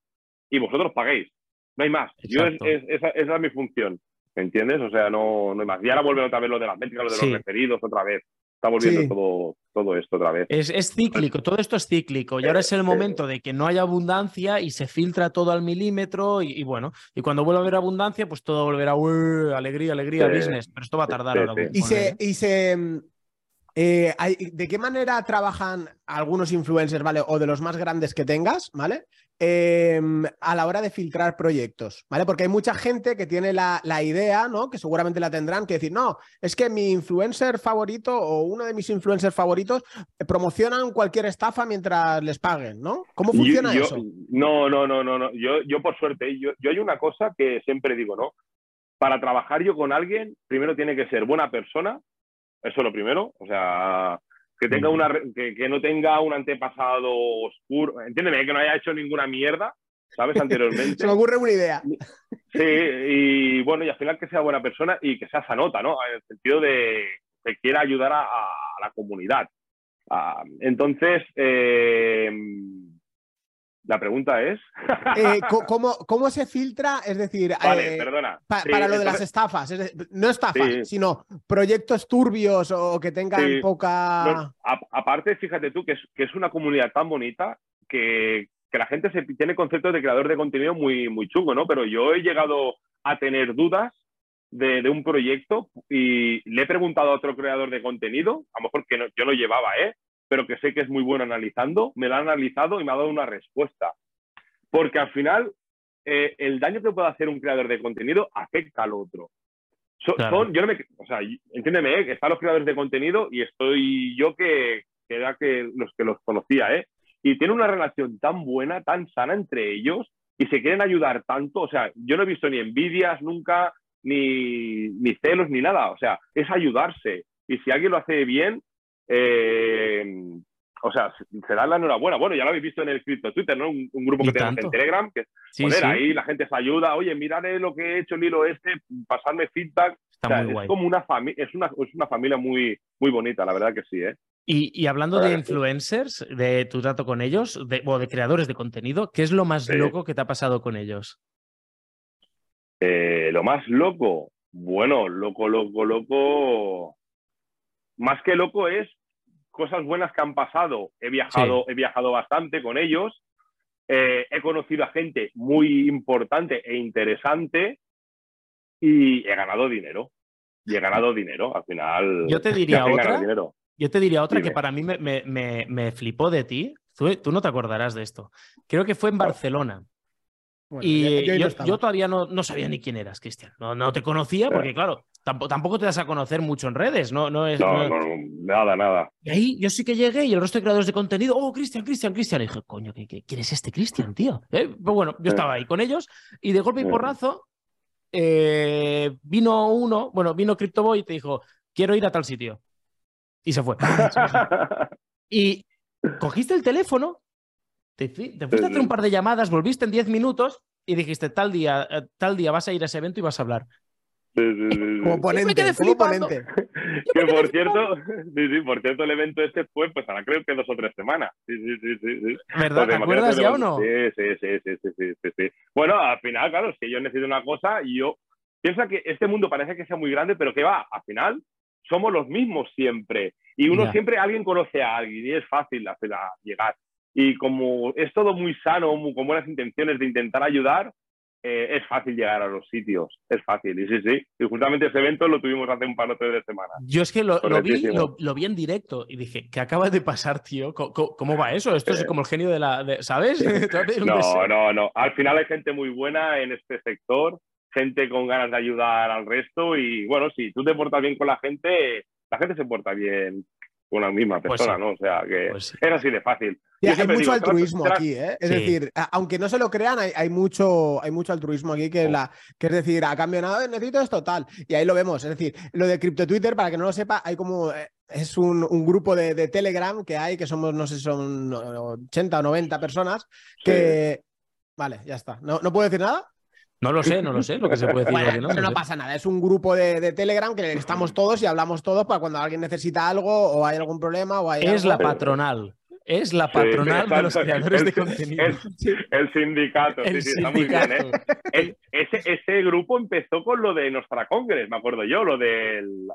y vosotros paguéis. No hay más. Yo esa, es mi función. ¿Me entiendes? O sea, no, no hay más. Y ahora vuelve otra vez lo de las métricas, lo de los referidos, otra vez está volviendo todo, todo esto otra vez. Es, cíclico, todo esto es cíclico. Y ahora es el momento de que no haya abundancia y se filtra todo al milímetro y, bueno, y cuando vuelva a haber abundancia, pues todo volverá, alegría, alegría, business, pero esto va a tardar ahora. Y se, y se, Eh, ¿De qué manera trabajan algunos influencers, ¿vale? O de los más grandes que tengas, ¿vale? Em, a la hora de filtrar proyectos, ¿vale? Porque hay mucha gente que tiene la, idea, ¿no? Que seguramente la tendrán, que decir, no, es que mi influencer favorito o uno de mis influencers favoritos promocionan cualquier estafa mientras les paguen, ¿no? ¿Cómo funciona eso? No, no, no, no, no. Yo, yo por suerte, yo, yo hay una cosa que siempre digo, ¿no? Para trabajar yo con alguien, primero tiene que ser buena persona, eso es lo primero, o sea, que tenga una que, no tenga un antepasado oscuro, entiéndeme, que no haya hecho ninguna mierda, ¿sabes? Anteriormente. Se me ocurre una idea. Sí, y bueno, y al final que sea buena persona y que sea sanota, ¿no? En el sentido de que quiera ayudar a, la comunidad. Ah, entonces, eh, la pregunta es. Eh, ¿cómo, se filtra? Es decir, vale, eh, perdona. para lo de las estafas, no estafas, sino proyectos turbios o que tengan poca. aparte, fíjate tú que es, que es una comunidad tan bonita que, la gente se tiene conceptos de creador de contenido muy, muy chungo, ¿no? Pero yo he llegado a tener dudas de, un proyecto y le he preguntado a otro creador de contenido, a lo mejor que yo no llevaba, ¿eh? Pero que sé que es muy bueno analizando, me lo ha analizado y me ha dado una respuesta. Porque al final, eh, el daño que puede hacer un creador de contenido afecta al otro. son, yo no me, o sea, entiéndeme, ¿eh? están los creadores de contenido y estoy yo que, que era que los que los conocía, ¿eh? Y tienen una relación tan buena, tan sana entre ellos y se quieren ayudar tanto. O sea, yo no he visto ni envidias nunca, ni, ni celos, ni nada. O sea, es ayudarse. Y si alguien lo hace bien, eh, o sea, se da la enhorabuena. Bueno, ya lo habéis visto en el Crypto Twitter, ¿no? Un, grupo que tenemos en Telegram, que poner ahí la gente se ayuda, oye, mirad lo que he hecho el hilo este, pasarme feedback. es como una familia, es una, es una familia muy, muy bonita, la verdad que sí, ¿eh? Y, hablando de influencers, de tu trato con ellos, o de creadores de contenido, ¿qué es lo más loco que te ha pasado con ellos? Eh, lo más loco, bueno, loco, loco, loco. Más que loco es cosas buenas que han pasado. He viajado, he viajado bastante con ellos. Eh, he conocido a gente muy importante e interesante y he ganado dinero. Y he ganado dinero. Al final. Yo te diría otra. Yo te diría otra que para mí me, me, me, flipó de ti. Tú, no te acordarás de esto. Creo que fue en Barcelona. y yo, todavía no, no, sabía ni quién eras, Cristian. No, no te conocía porque, claro, Tampoco, te das a conocer mucho en redes, ¿no? No, es, no, nada, nada. Y ahí yo sí que llegué y el resto de creadores de contenido, oh, Cristian, Cristian, Cristian. Y dije, coño, ¿quién es este Cristian, tío? ¿Eh? Pues bueno, yo estaba ahí con ellos y de golpe y porrazo eh, vino uno, bueno, vino CryptoBoy y te dijo, quiero ir a tal sitio. Y se fue. y cogiste el teléfono, te, te fuiste a hacer un par de llamadas, volviste en 10 minutos y dijiste, tal día, eh, tal día vas a ir a ese evento y vas a hablar. Como ponente, como ponente. que por cierto, sí, sí, por cierto, el evento este fue, pues ahora creo que dos o tres semanas. Sí, sí, sí, sí. ¿Verdad? ¿Te acuerdas ya o no? Sí, sí, sí, sí, sí, sí, sí. Bueno, al final, claro, que yo necesito una cosa y yo piensa que este mundo parece que sea muy grande, pero que va, al final somos los mismos siempre. Y uno siempre, alguien conoce a alguien y es fácil hacer llegar. Y como es todo muy sano, con buenas intenciones de intentar ayudar, eh, es fácil llegar a los sitios, es fácil, y sí, sí. Y justamente ese evento lo tuvimos hace un par de semanas. Yo es que lo, vi, lo, vi en directo y dije, ¿qué acaba de pasar, tío? ¿Cómo, va eso? Esto es como el genio de la... ¿Sabes? no, no, no. Al final hay gente muy buena en este sector, gente con ganas de ayudar al resto y bueno, si tú te portas bien con la gente, la gente se porta bien una misma pues persona, ¿no? O sea, que pues es así de fácil. hay mucho altruismo aquí, ¿eh? Es decir, aunque no se lo crean, hay, mucho, hay mucho altruismo aquí que, oh. la, que es decir, ha cambiado, necesito esto, tal. Y ahí lo vemos. Es decir, lo de Crypto Twitter, para que no lo sepa, hay como. Eh, es un, grupo de, Telegram que hay, que somos, no sé, son 80 o 90 personas, que. Vale, ya está. ¿No, ¿No puedo decir nada? No lo sé, no lo sé, lo que se puede decir. no, pero no, pasa nada, es un grupo de, Telegram que estamos todos y hablamos todos para cuando alguien necesita algo o hay algún problema o hay Es la patronal. Es la patronal de los creadores de contenido. El, sindicato, sí, sí, está muy bien. ¿eh? ese, ese, grupo empezó con lo de Nostra Congress, me acuerdo yo, lo del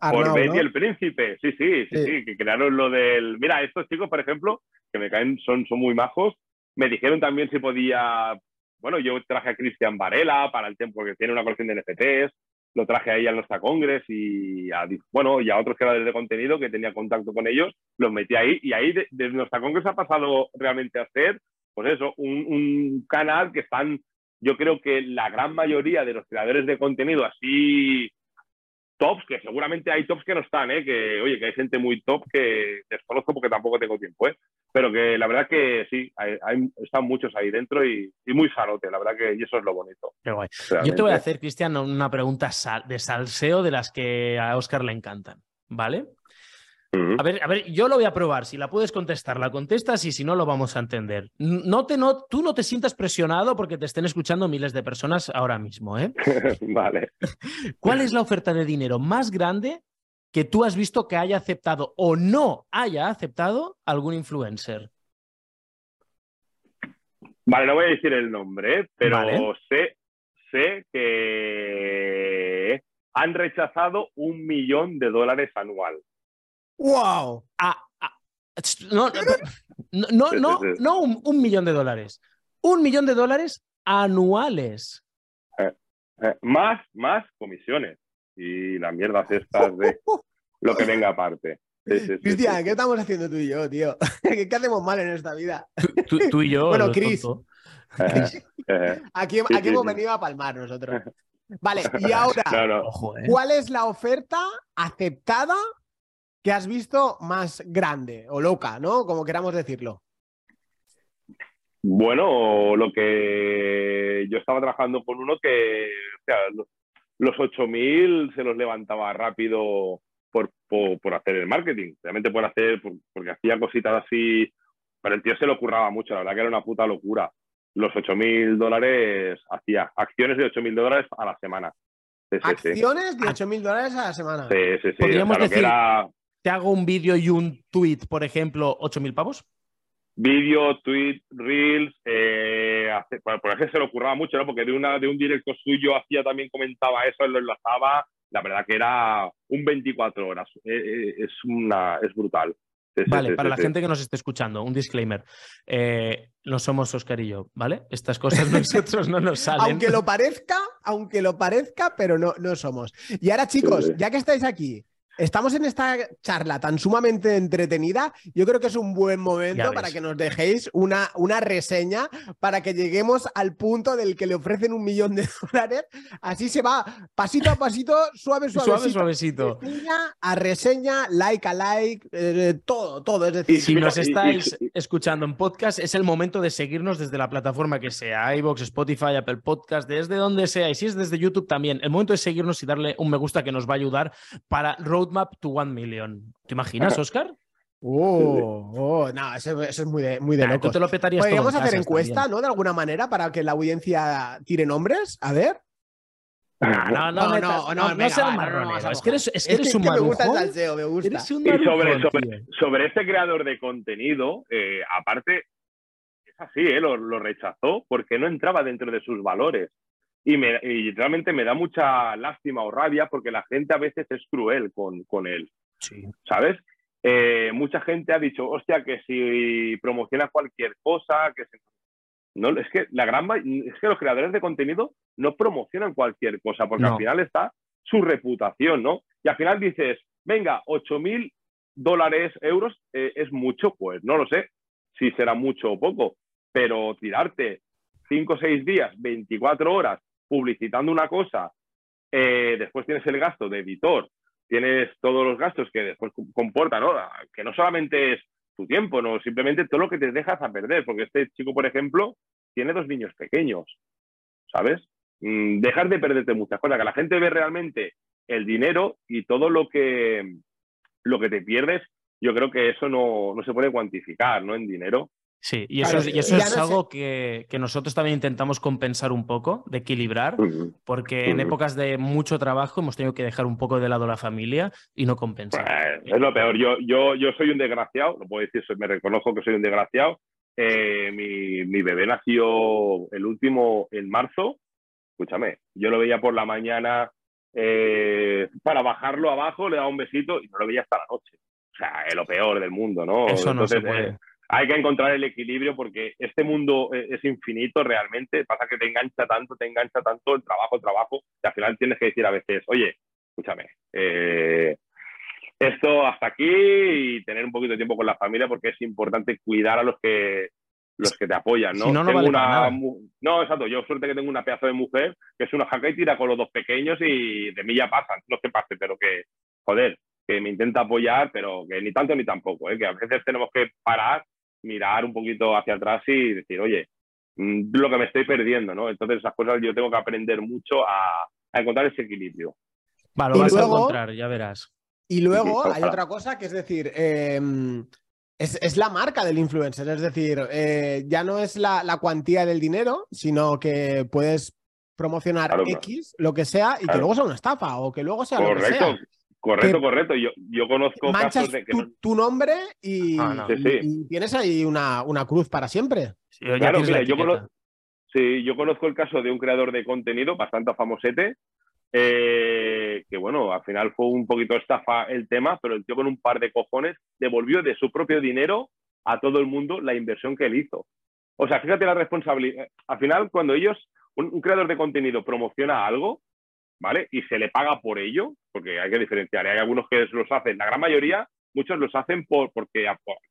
Orbet y el Príncipe. Sí, sí, sí, sí, que crearon lo del. Mira, estos chicos, por ejemplo, que me caen, son, son muy majos, me dijeron también si podía bueno, yo traje a Cristian Varela para el tiempo que tiene una colección de NFTs. lo traje ahí a nuestra Congres y a, bueno, y a otros creadores de contenido que tenía contacto con ellos, los metí ahí y ahí desde nuestra Congres ha pasado realmente a ser, pues eso, un, un, canal que están, yo creo que la gran mayoría de los creadores de contenido así tops, que seguramente hay tops que no están, ¿eh? que oye, que hay gente muy top que desconozco porque tampoco tengo tiempo, ¿eh? Pero que la verdad que sí, hay, están muchos ahí dentro y, muy sanote, la verdad que y eso es lo bonito. Qué guay. Yo te voy a hacer, Cristian, una pregunta de salseo de las que a Oscar le encantan, ¿vale? A ver, a ver, yo lo voy a probar. Si la puedes contestar, la contestas y si no, lo vamos a entender. No te, no, tú no te sientas presionado porque te estén escuchando miles de personas ahora mismo. ¿eh? vale. ¿Cuál es la oferta de dinero más grande que tú has visto que haya aceptado o no haya aceptado algún influencer? Vale, no voy a decir el nombre, ¿eh? pero sé, sé que han rechazado un millón de dólares anual. ¡Wow! Ah, ah, no, no, no, no, un, millón de dólares. Un millón de dólares anuales. Eh, eh, más, más comisiones. Y la mierda estas de lo que venga aparte. Cristian, ¿qué estamos haciendo tú y yo, tío? ¿Qué, hacemos mal en esta vida? Tú, y yo. bueno, Chris. aquí, aquí hemos venido a palmar nosotros. Vale, y ahora, ¿cuál es la oferta aceptada que has visto más grande o loca, ¿no? Como queramos decirlo. Bueno, lo que yo estaba trabajando con uno que, o sea, los 8.000 se los levantaba rápido por, por, hacer el marketing, realmente por hacer, porque hacía cositas así, pero el tío se lo curraba mucho, la verdad que era una puta locura. Los 8.000 dólares hacía acciones de 8.000 dólares a la semana. acciones de 8.000 dólares a la semana. Sí, sí, sí. Podríamos decir, te hago un vídeo y un tweet, por ejemplo, 8.000 pavos? Vídeo, tweet, reels, eh, por ejemplo, se lo ocurraba mucho, ¿no? Porque de, una, de un directo suyo hacía también comentaba eso, él lo enlazaba, la verdad que era un 24 horas, eh, eh, es, una, es brutal. vale, para la gente que nos esté escuchando, un disclaimer. no somos Oscar y yo, ¿vale? Estas cosas nosotros no nos salen. aunque lo parezca, aunque lo parezca, pero no, no somos. Y ahora, chicos, ya que estáis aquí, Estamos en esta charla tan sumamente entretenida. Yo creo que es un buen momento para que nos dejéis una, una reseña para que lleguemos al punto del que le ofrecen un millón de dólares. Así se va pasito a pasito, suave, suavecito. Suave, suavecito. Reseña a reseña, like a like, eh, todo, todo. Es decir, si nos estáis escuchando en podcast, es el momento de seguirnos desde la plataforma que sea, iBox, Spotify, Apple Podcast, desde donde sea. Y si es desde YouTube también, el momento de seguirnos y darle un me gusta que nos va a ayudar para Road Map to One Million. ¿Te imaginas, Oscar? Oh, oh, no, eso, es muy de, muy de Tú te lo petarías Podríamos hacer encuesta, ¿no? De alguna manera para que la audiencia tire nombres. A ver. No, no, no, no, no, no, seas marronero. Es que eres, es que eres un Me gusta el salseo, me gusta. y sobre, sobre, sobre, este creador de contenido, eh, aparte, es así, ¿eh? Lo, lo, rechazó porque no entraba dentro de sus valores. Y, me, realmente me da mucha lástima o rabia porque la gente a veces es cruel con, con él. ¿Sabes? Eh, mucha gente ha dicho, hostia, que si promociona cualquier cosa, que No, es que la gran es que los creadores de contenido no promocionan cualquier cosa, porque al final está su reputación, ¿no? Y al final dices, venga, 8 mil dólares, euros, eh, es mucho, pues no lo sé si será mucho o poco, pero tirarte 5 o 6 días, 24 horas publicitando una cosa, eh, después tienes el gasto de editor, tienes todos los gastos que después comporta, ¿no? Que no solamente es tu tiempo, no, simplemente todo lo que te dejas a perder, porque este chico, por ejemplo, tiene dos niños pequeños, ¿sabes? Mm, dejar de perderte muchas cosas, que la gente ve realmente el dinero y todo lo que, lo que te pierdes, yo creo que eso no, no se puede cuantificar, ¿no? En dinero. Sí, y eso, es, y eso es algo que, nosotros también intentamos compensar un poco, de equilibrar, porque en épocas de mucho trabajo hemos tenido que dejar un poco de lado la familia y no compensar. Pues, es lo peor. Yo, yo, yo soy un desgraciado, no puedo decir, me reconozco que soy un desgraciado. Eh, mi, mi, bebé nació el último en marzo. Escúchame, yo lo veía por la mañana eh, para bajarlo abajo, le daba un besito y no lo veía hasta la noche. O sea, es lo peor del mundo, ¿no? Eso no se puede hay que encontrar el equilibrio porque este mundo e, es infinito realmente. Pasa que te engancha tanto, te engancha tanto el trabajo, el trabajo, que al final tienes que decir a veces, oye, escúchame, eh, esto hasta aquí y tener un poquito de tiempo con la familia porque es importante cuidar a los que los que te apoyan, ¿no? no, no, vale una, no, exacto. Yo suerte que tengo una pedazo de mujer que es una jaca y tira con los dos pequeños y de mí ya pasan. No que pase, pero que, joder, que me intenta apoyar, pero que ni tanto ni tampoco, ¿eh? que a veces tenemos que parar, mirar un poquito hacia atrás y decir, oye, mm, lo que me estoy perdiendo, ¿no? Entonces esas cosas yo tengo que aprender mucho a, encontrar ese equilibrio. Vale, lo vas a encontrar, ya verás. Y luego hay otra cosa que es decir, em, es, la marca del influencer, es decir, eh, ya no es la, cuantía del dinero, sino que puedes promocionar X, lo que sea, y que luego sea una estafa o que luego sea lo que sea. Correcto, correcto. Yo, yo conozco casos de que tu, nombre y, ah, tienes ahí una, una, cruz para siempre. claro, mira, yo conozco, sí, yo conozco el caso de un creador de contenido bastante famosete, eh, que bueno, al final fue un poquito estafa el tema, pero el tío con un par de cojones devolvió de su propio dinero a todo el mundo la inversión que él hizo. O sea, fíjate la responsabilidad. Al final, cuando ellos, un creador de contenido promociona algo, ¿vale? Y se le paga por ello, porque hay que diferenciar. Hay algunos que los hacen, la gran mayoría, muchos los hacen por, porque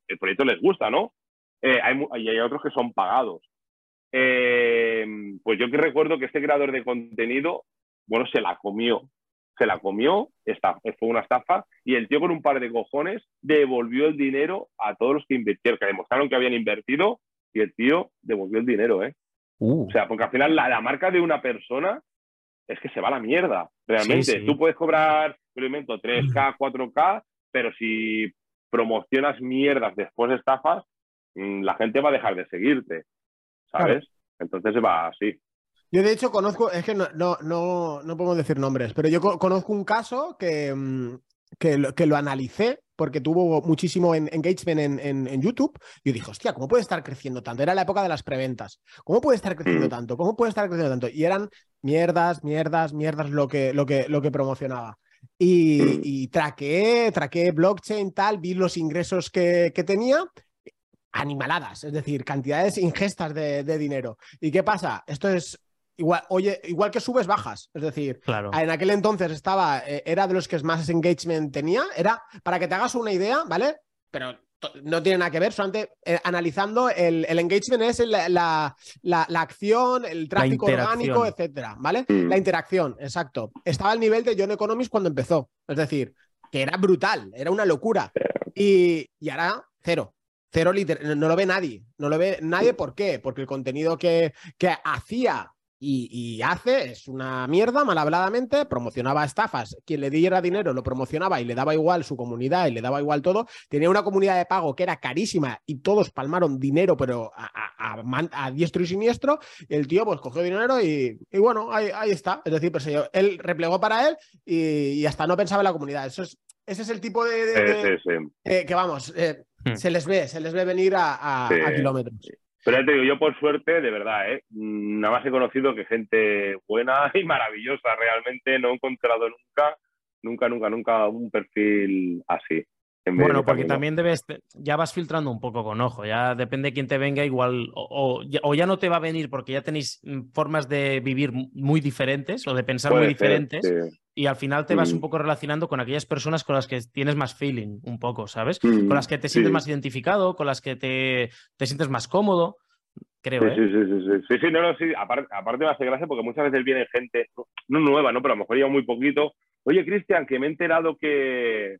el proyecto les gusta, ¿no? Eh, hay, y hay otros que son pagados. Eh, pues yo que recuerdo que este creador de contenido, bueno, se la comió. Se la comió, esta, fue una estafa, y el tío con un par de cojones devolvió el dinero a todos los que invirtieron, que demostraron que habían invertido, y el tío devolvió el dinero, ¿eh? Uh. O sea, porque al final la, marca de una persona es que se va a la mierda, realmente. Tú puedes cobrar, lo invento, 3K, 4K, pero si promocionas mierdas después de estafas, mm, la gente va a dejar de seguirte, ¿sabes? Entonces se va así. Yo de hecho conozco, es que no, no, no, no podemos decir nombres, pero yo conozco un caso que, mm, que, lo, que lo analicé porque tuvo muchísimo engagement en, en, YouTube. Y yo dije, hostia, ¿cómo puede estar creciendo tanto? Era la época de las preventas. ¿Cómo puede estar creciendo mm. tanto? ¿Cómo puede estar creciendo tanto? Y eran mierdas, mierdas, mierdas lo que, lo que, lo que promocionaba. Y, mm. y traqué, traqué blockchain, tal, vi los ingresos que, que tenía animaladas, es decir, cantidades ingestas de, de, dinero. ¿Y qué pasa? Esto es Igual, oye, igual que subes, bajas. Es decir, en aquel entonces estaba, eh, era de los que más engagement tenía. Era, para que te hagas una idea, ¿vale? Pero no tiene nada que ver, solamente eh, analizando el, engagement es la, la, acción, el tráfico orgánico, etcétera, ¿vale? Mm. La interacción, exacto. Estaba al nivel de John Economics cuando empezó. Es decir, que era brutal, era una locura. Y, y ahora, cero. Cero liter no lo ve nadie. No lo ve nadie, ¿por qué? Porque el contenido que, que hacía y, hace, es una mierda, mal habladamente, promocionaba estafas. Quien le diera dinero lo promocionaba y le daba igual su comunidad y le daba igual todo. Tenía una comunidad de pago que era carísima y todos palmaron dinero, pero a, diestro y siniestro. el tío, pues cogió dinero y, bueno, ahí, está. Es decir, pues, él replegó para él y, hasta no pensaba en la comunidad. Eso es, ese es el tipo de. que vamos, eh, hmm. se les ve, se les ve venir a, kilómetros. Pero ya te digo, yo por suerte, de verdad, ¿eh? Mm, nada más he conocido que gente buena y maravillosa. Realmente no he encontrado nunca, nunca, nunca, nunca un perfil así. Bueno, porque también debes, ya vas filtrando un poco con ojo, ya depende de quién te venga, igual, o, ya no te va a venir porque ya tenéis mm, formas de vivir muy diferentes o de pensar muy diferentes, y al final te vas un mm. poco relacionando con aquellas personas con las que tienes más feeling, un poco, ¿sabes? con las que te sientes más identificado, con las que te, te sientes más cómodo. Creo, ¿eh? Sí, sí, sí, sí, sí, no, no, sí. Aparte, aparte me hace gracia porque muchas veces viene gente, no nueva, ¿no? Pero a lo mejor lleva muy poquito. Oye, Cristian, que me he enterado que,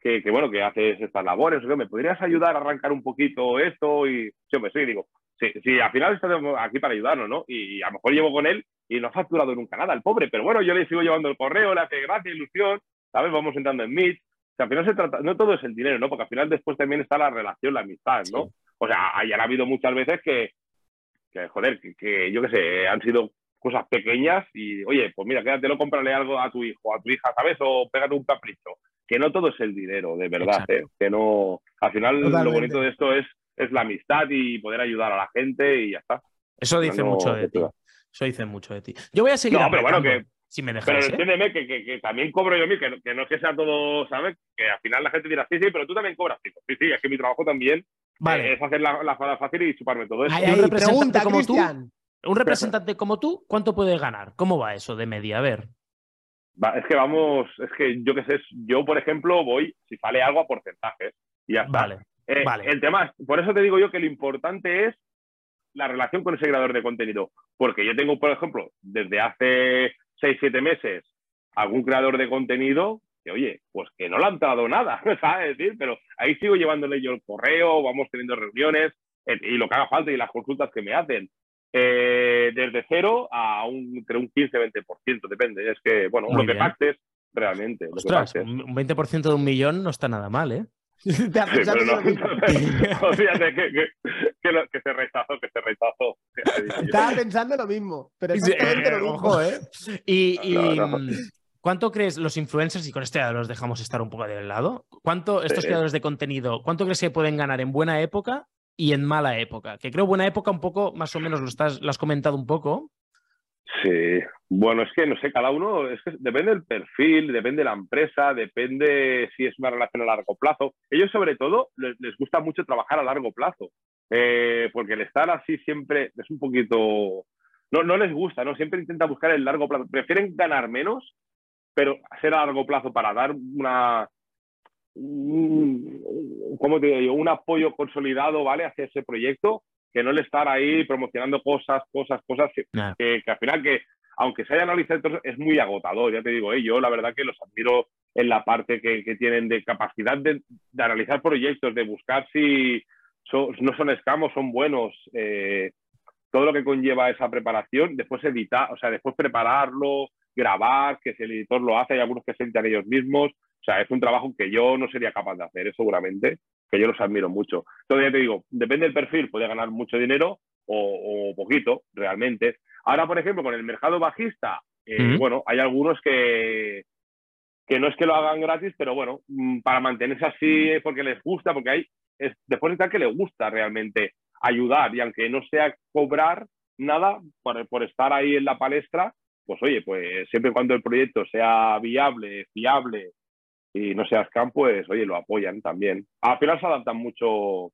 que, bueno, que haces estas labores, ¿me podrías ayudar a arrancar un poquito esto? Y yo me sí, digo, sí, sí, al final está aquí para ayudarnos, ¿no? Y, a lo mejor llevo con él y no ha facturado nunca nada, el pobre, pero bueno, yo le sigo llevando el correo, le hace gracia, ilusión, ¿sabes? Vamos entrando en Meet. O sea, al final se trata, no todo es el dinero, ¿no? Porque al final después también está la relación, la amistad, ¿no? O sea, ya ha habido muchas veces que, que joder, que, yo qué sé, han sido cosas pequeñas y, oye, pues mira, quédatelo, cómprale algo a tu hijo, a tu hija, ¿sabes? O pégate un capricho que no todo es el dinero, de verdad, ¿eh? que no, al final lo bonito de esto es, es la amistad y poder ayudar a la gente y ya está. Eso dice mucho de ti. Eso dice mucho de ti. Yo voy a seguir. No, pero bueno, que, si me dejas. Pero ¿eh? entiéndeme que, que, también cobro yo a mí, que, que no es que sea todo, ¿sabes? Que al final la gente dirá, sí, sí, pero tú también cobras, Sí, sí, es que mi trabajo también vale. es hacer la, la fácil y chuparme todo eso. un representante como tú, un representante como tú, ¿cuánto puede ganar? ¿Cómo va eso de media? A ver. es que vamos, es que yo qué sé, yo por ejemplo voy, si sale algo a porcentajes y ya está. Vale. Eh, vale. El tema, por eso te digo yo que lo importante es la relación con ese creador de contenido. Porque yo tengo, por ejemplo, desde hace 6, 7 meses, algún creador de contenido que, oye, pues que no le han dado nada, ¿sabes? decir, pero ahí sigo llevándole yo el correo, vamos teniendo reuniones eh, y lo que haga falta y las consultas que me hacen. Eh, desde cero a un, entre un 15-20%, depende. Es que, bueno, lo que pactes realmente. Lo Ostras, un 20% de un millón no está nada mal, ¿eh? Te sí, pero no, o sea, que, que, que, lo, que, se rechazó, que se rechazó. Estaba pensando lo mismo, pero exactamente eh, lo mismo. ¿eh? Y, y no, no. Mm, ¿cuánto crees los influencers, y con esto ya los dejamos estar un poco del lado, cuánto estos sí. creadores de contenido, cuánto crees que pueden ganar en buena época y en mala época? Que creo buena época un poco, más o menos lo, estás, lo has comentado un poco. Sí, bueno, es que no sé, cada uno, es que depende del perfil, depende de la empresa, depende si es una relación a largo plazo. Ellos, sobre todo, les, gusta mucho trabajar a largo plazo, eh, porque el estar así siempre es un poquito. No, no les gusta, ¿no? Siempre intenta buscar el largo plazo. Prefieren ganar menos, pero hacer a largo plazo para dar una. Un, ¿Cómo te digo yo? Un apoyo consolidado, ¿vale? Hacia ese proyecto que no el estar ahí promocionando cosas, cosas, cosas que, que, que al final que, aunque se haya analizado, es muy agotador, ya te digo, ¿eh? yo la verdad que los admiro en la parte que, que tienen de capacidad de, de, analizar proyectos, de buscar si son, no son escamos, son buenos, eh, todo lo que conlleva esa preparación, después editar, o sea, después prepararlo, grabar, que si el editor lo hace, hay algunos que se editan ellos mismos, o sea, es un trabajo que yo no sería capaz de hacer, seguramente, que yo los admiro mucho. Entonces, ya te digo, depende del perfil, puede ganar mucho dinero o, o poquito, realmente. Ahora, por ejemplo, con el mercado bajista, eh, mm -hmm. bueno, hay algunos que, que no es que lo hagan gratis, pero bueno, mm, para mantenerse así porque les gusta, porque hay, es, después está que le gusta realmente ayudar y aunque no sea cobrar nada por, por estar ahí en la palestra, pues oye, pues siempre y cuando el proyecto sea viable, fiable y no sea scam, pues oye, lo apoyan también. Al final se adaptan mucho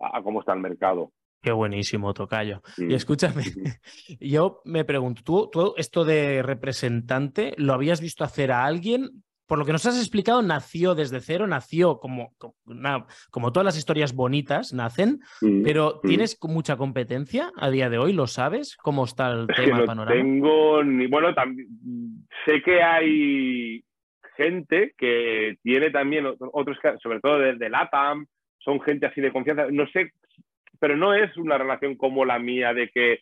a, a cómo está el mercado. Qué buenísimo, Tocayo. Y escúchame, yo me pregunto, ¿tú, ¿tú, esto de representante lo habías visto hacer a alguien? Por lo que nos has explicado, nació desde cero, nació como, como, una, como todas las historias bonitas nacen, pero ¿tienes mucha competencia a día de hoy? ¿Lo sabes? ¿Cómo está el tema, no el panorama? Tengo, ni, bueno, también sé que hay gente que tiene también otros, sobre todo desde LATAM, son gente así de confianza. No sé pero no es una relación como la mía de que,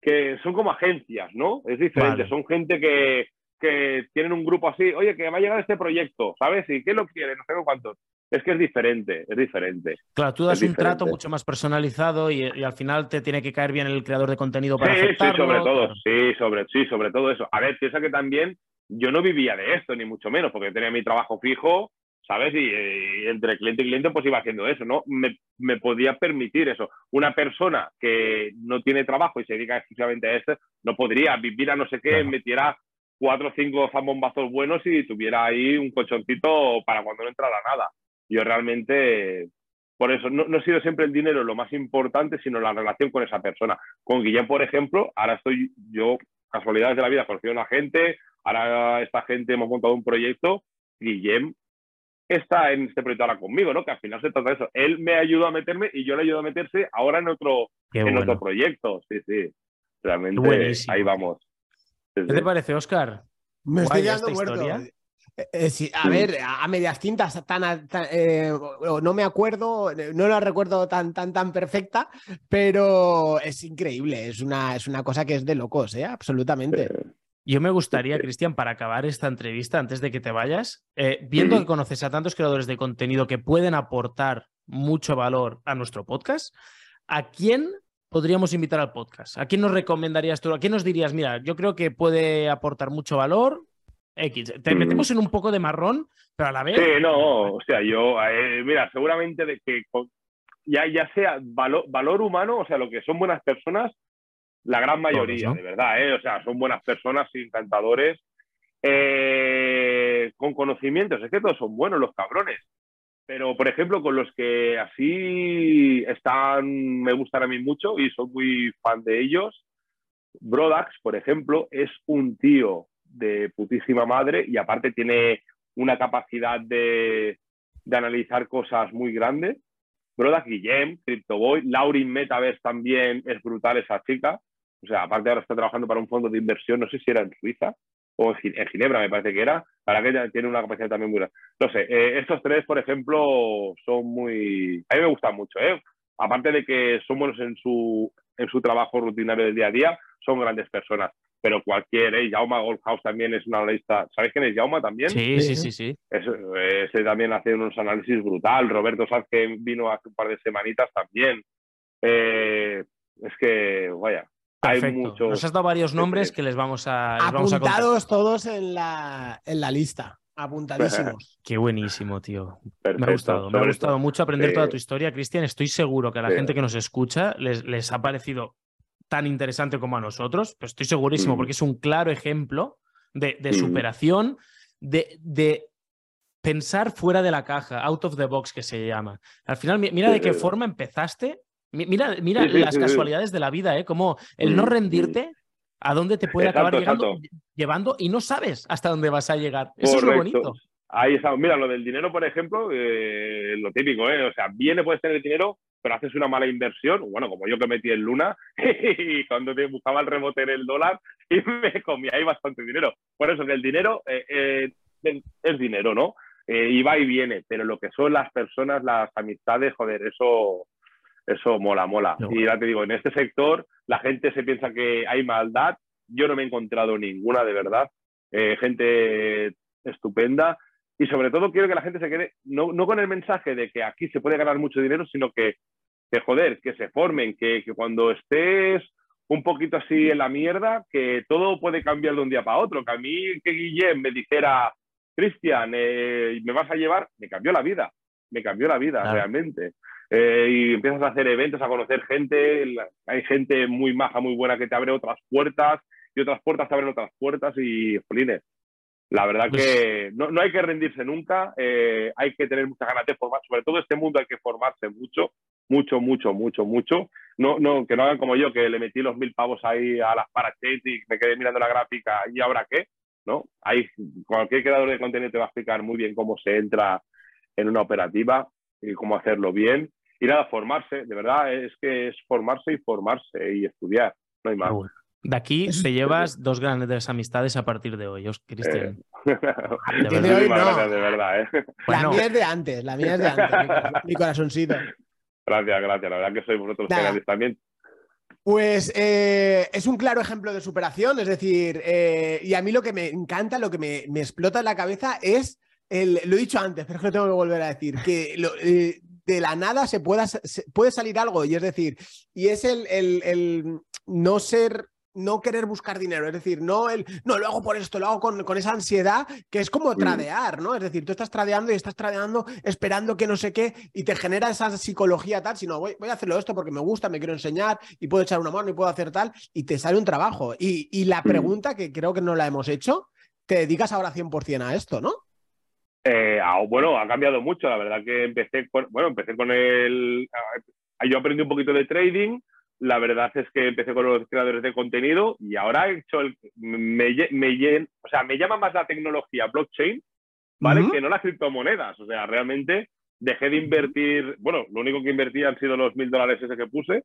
que son como agencias, ¿no? Es diferente, vale. son gente que, que tienen un grupo así, oye, que va a llegar este proyecto, ¿sabes? ¿Y qué lo quiere? No sé cuánto. Es que es diferente, es diferente. Claro, tú das un diferente. trato mucho más personalizado y, y, al final te tiene que caer bien el creador de contenido para sí, aceptarlo. Sí, sobre todo, sí, sobre, sí, sobre todo eso. A ver, piensa que también yo no vivía de esto, ni mucho menos, porque tenía mi trabajo fijo, ¿sabes? Y, y, entre cliente y cliente pues iba haciendo eso, ¿no? Me, me, podía permitir eso. Una persona que no tiene trabajo y se dedica exclusivamente a esto, no podría vivir a no sé qué, metiera cuatro o cinco zambombazos buenos y tuviera ahí un colchoncito para cuando no entrara nada. Yo realmente, por eso, no, no ha sido siempre el dinero lo más importante, sino la relación con esa persona. Con Guillem, por ejemplo, ahora estoy yo, casualidades de la vida, conocí a una gente, ahora esta gente hemos montado un proyecto, Guillem está en este proyecto ahora conmigo, ¿no? Que al final se trata de eso. Él me ayudó a meterme y yo le ayudo a meterse ahora en otro, en bueno. otro proyecto. Sí, sí. Realmente ahí vamos. Sí, ¿Qué te parece, Oscar? Me estoy quedando muerto. Eh, eh, sí, a ver, a medias tintas, tan, tan eh, no me acuerdo, no la recuerdo tan, tan, tan perfecta, pero es increíble, es una, es una cosa que es de locos, ¿eh? absolutamente. Yo me gustaría, Cristian, para acabar esta entrevista, antes de que te vayas, eh, viendo que conoces a tantos creadores de contenido que pueden aportar mucho valor a nuestro podcast, ¿a quién podríamos invitar al podcast? ¿A quién nos recomendarías tú? ¿A quién nos dirías, mira, yo creo que puede aportar mucho valor? X. Te metemos en un poco de marrón, pero a la vez. Sí, no, o sea, yo, eh, mira, seguramente de que ya, ya sea valor, valor humano, o sea, lo que son buenas personas, La gran mayoría, de verdad, ¿eh? O sea, son buenas personas, encantadores, eh, con conocimientos. Es que todos son buenos los cabrones. Pero, por ejemplo, con los que así están, me gustan a mí mucho y soy muy fan de ellos, Brodax, por ejemplo, es un tío de putísima madre y aparte tiene una capacidad de, de analizar cosas muy grandes. Brodax, Guillem, CryptoBoy, Laurin Metaverse también es brutal esa chica. O sea, aparte ahora está trabajando para un fondo de inversión, no sé si era en Suiza o en Ginebra me parece que era, para que tiene una capacidad también muy grande. No sé, eh, estos tres, por ejemplo, son muy... A mí me gustan mucho, ¿eh? Aparte de que son buenos en su, en su trabajo rutinario del día a día, son grandes personas. Pero cualquier, ¿eh? Jauma Goldhouse también es un analista. ¿Sabéis quién es Jauma también? Sí, sí, sí. sí. ese también hace unos análisis brutal. Roberto Sanz, que vino hace un par de semanitas también. Eh, es que, vaya, Perfecto. Nos has dado varios nombres que les vamos a. Apuntados todos en la, en la lista. Apuntadísimos. Qué buenísimo, tío. me ha gustado. Me ha gustado mucho aprender toda tu historia, Cristian. Estoy seguro que a la gente que nos escucha les, les, ha parecido tan interesante como a nosotros. Pero estoy segurísimo, mm. porque es un claro ejemplo de, de mm. superación, de, de pensar fuera de la caja, out of the box que se llama. Al final, mira de qué forma empezaste Mira, mira las casualidades de la vida, ¿eh? Como el no mm, rendirte, mm. A dónde te puede acabar llegando, llevando y no sabes hasta dónde vas a llegar. Eso es lo bonito. Ahí está. Mira, lo del dinero, por ejemplo, eh, lo típico, ¿eh? O sea, viene, puedes tener dinero, pero haces una mala inversión. Bueno, como yo que metí en Luna y cuando te buscaba el rebote en el dólar y me comía ahí bastante dinero. Por eso que el dinero eh, eh, es dinero, ¿no? y va y viene, pero lo que son las personas, las amistades, joder, eso, eso mola, mola. Y ya te digo, en este sector la gente se piensa que hay maldad. Yo no me he encontrado ninguna, de verdad. Eh, gente estupenda. Y sobre todo quiero que la gente se quede, no, no, con el mensaje de que aquí se puede ganar mucho dinero, sino que, que joder, que se formen, que, que cuando estés un poquito así en la mierda, que todo puede cambiar de un día para otro. Que a mí, que Guillem me dijera, Cristian, eh, me vas a llevar, me cambió la vida, me cambió la vida realmente. Eh, y empiezas a hacer eventos, a conocer gente, hay gente muy maja, muy buena que te abre otras puertas y otras puertas te abren otras puertas y, jolines, la verdad pues que no, no, hay que rendirse nunca, eh, hay que tener muchas ganas de formar, sobre todo este mundo hay que formarse mucho, mucho, mucho, mucho, mucho. No, no, que no hagan como yo, que le metí los mil pavos ahí a las parachains y me quedé mirando la gráfica y ahora qué, ¿no? Hay, cualquier creador de contenido te va a explicar muy bien cómo se entra en una operativa y cómo hacerlo bien y nada, formarse, de verdad, es que es formarse y formarse y estudiar, no hay más. De aquí te llevas dos grandes amistades a partir de hoy, Cristian. Eh. De, verdad. de verdad, ¿eh? La mía es de antes, la mía es de antes, mi, corazoncito. Gracias, gracias, la verdad que sois vosotros grandes también. Pues eh, es un claro ejemplo de superación, es decir, eh, y a mí lo que me encanta, lo que me, me explota en la cabeza es, el, lo he dicho antes, pero es que lo tengo que volver a decir, que lo, de la nada se, pueda, puede salir algo. Y es decir, y es el, el, no ser no querer buscar dinero, es decir, no el, no lo hago por esto, lo hago con, esa ansiedad que es como mm. tradear, ¿no? Es decir, tú estás tradeando y estás tradeando esperando que no sé qué y te genera esa psicología tal, sino voy, voy a hacerlo esto porque me gusta, me quiero enseñar y puedo echar una mano y puedo hacer tal y te sale un trabajo. Y, y la mm. pregunta que creo que no la hemos hecho, te dedicas ahora 100% a esto, ¿no? Eh, bueno, ha cambiado mucho. La verdad que empecé con, bueno, empecé con el. Yo aprendí un poquito de trading. La verdad es que empecé con los creadores de contenido y ahora he hecho el. Me, me, o sea, me llama más la tecnología blockchain, ¿vale? Que no las criptomonedas. O sea, realmente dejé de invertir. Bueno, lo único que invertí han sido los mil dólares ese que puse.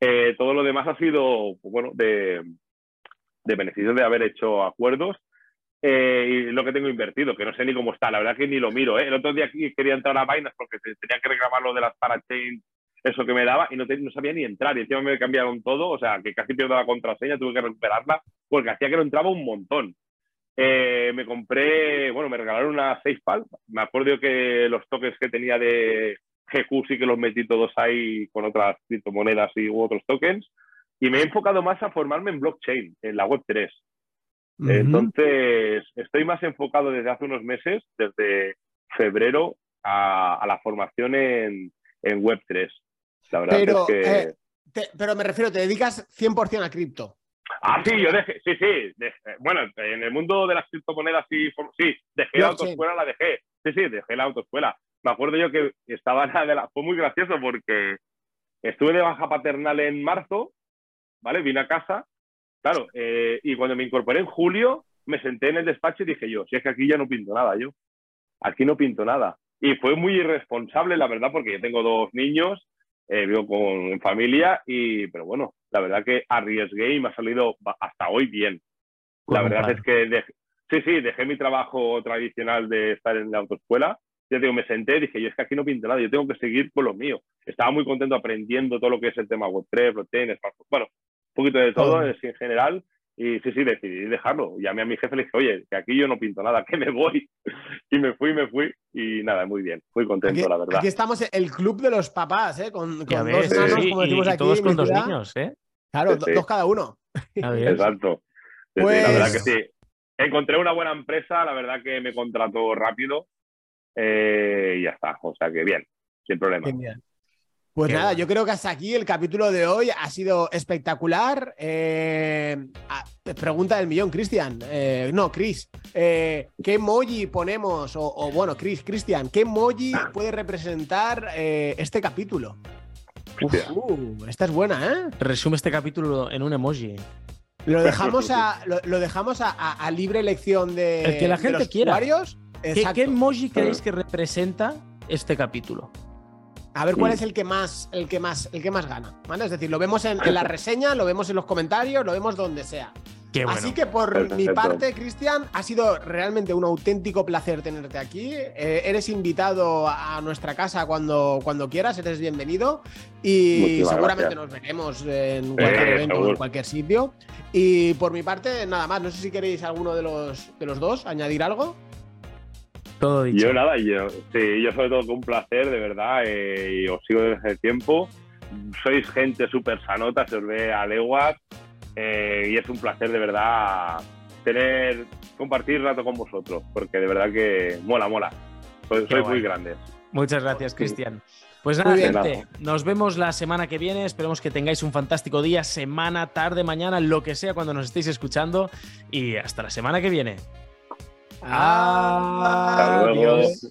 Eh, todo lo demás ha sido, pues, bueno, de, de beneficios de haber hecho acuerdos eh, y lo que tengo invertido, que no sé ni cómo está, la verdad que ni lo miro. ¿eh? El otro día quería entrar a vainas porque tenía que reclamar lo de las parachains, eso que me daba, y no, no sabía ni entrar. Y encima me cambiaron todo, o sea, que casi pierdo la contraseña, tuve que recuperarla porque hacía que no entraba un montón. Eh, me compré, bueno, me regalaron una SafePal. Me acuerdo que los toques que tenía de GQ sí que los metí todos ahí con otras criptomonedas y u otros tokens. Y me he enfocado más a formarme en blockchain, en la Web3. Entonces, estoy más enfocado desde hace unos meses, desde febrero, a, la formación en, Web3. La verdad es que... Eh, pero me refiero, te dedicas 100% a cripto. Ah, sí, yo dejé, sí, sí. bueno, en el mundo de las criptomonedas sí, sí, dejé la autoescuela, la dejé. Sí, sí, dejé la autoescuela. Me acuerdo yo que estaba de la, fue muy gracioso porque estuve de baja paternal en marzo, ¿vale? Vine a casa, claro, eh, y cuando me incorporé en julio, me senté en el despacho y dije yo, si es que aquí ya no pinto nada, yo. Aquí no pinto nada. Y fue muy irresponsable, la verdad, porque yo tengo dos niños, eh, vivo con familia, y, pero bueno, la verdad que arriesgué y me ha salido hasta hoy bien. La verdad es que sí, sí, dejé mi trabajo tradicional de estar en la autoescuela. Yo digo, me senté y dije, yo es que aquí no pinto nada, yo tengo que seguir con lo mío. Estaba muy contento aprendiendo todo lo que es el tema Web3, blockchain, bueno, poquito de todo en general y sí, sí, decidí dejarlo. Llamé a mi jefe y le dije, oye, que aquí yo no pinto nada, que me voy. Y me fui, me fui. Y nada, muy bien, muy contento, la verdad. Aquí estamos el club de los papás, ¿eh? Con, con dos como decimos aquí. Todos con dos niños, ¿eh? Claro, dos cada uno. Exacto. La verdad que sí. Encontré una buena empresa, la verdad que me contrató rápido. Eh, y ya está. O sea que bien, sin problema. Pues nada, yo creo que hasta aquí el capítulo de hoy ha sido espectacular. Eh, pregunta del millón, Cristian. Eh, no, Chris. Eh, ¿Qué emoji ponemos? O, bueno, Chris, Cristian, ¿qué emoji puede representar este capítulo? Uh, esta es buena, ¿eh? Resume este capítulo en un emoji. Lo dejamos a, lo, dejamos a, libre elección de, el que la gente los quiera. ¿Qué, ¿Qué emoji creéis que representa este capítulo? A ver cuál es el que más, el que más, el que más gana. ¿vale? Es decir, lo vemos en, la reseña, lo vemos en los comentarios, lo vemos donde sea. Así que por mi parte, Cristian, ha sido realmente un auténtico placer tenerte aquí. Eh, eres invitado a nuestra casa cuando, cuando quieras, eres bienvenido. Y seguramente nos veremos en cualquier evento o en cualquier sitio. Y por mi parte, nada más. No sé si queréis alguno de los, de los dos añadir algo. Yo nada, yo, sí, yo sobre todo con un placer, de verdad, eh, y os sigo desde hace tiempo. Sois gente súper sanota, se os ve a leguas, eh, y es un placer de verdad tener, compartir rato con vosotros, porque de verdad que mola, mola. Sois, muy grandes. Muchas gracias, Cristian. Pues nada, gente, nos vemos la semana que viene. Esperemos que tengáis un fantástico día, semana, tarde, mañana, lo que sea cuando nos estéis escuchando. Y hasta la semana que viene. Adiós.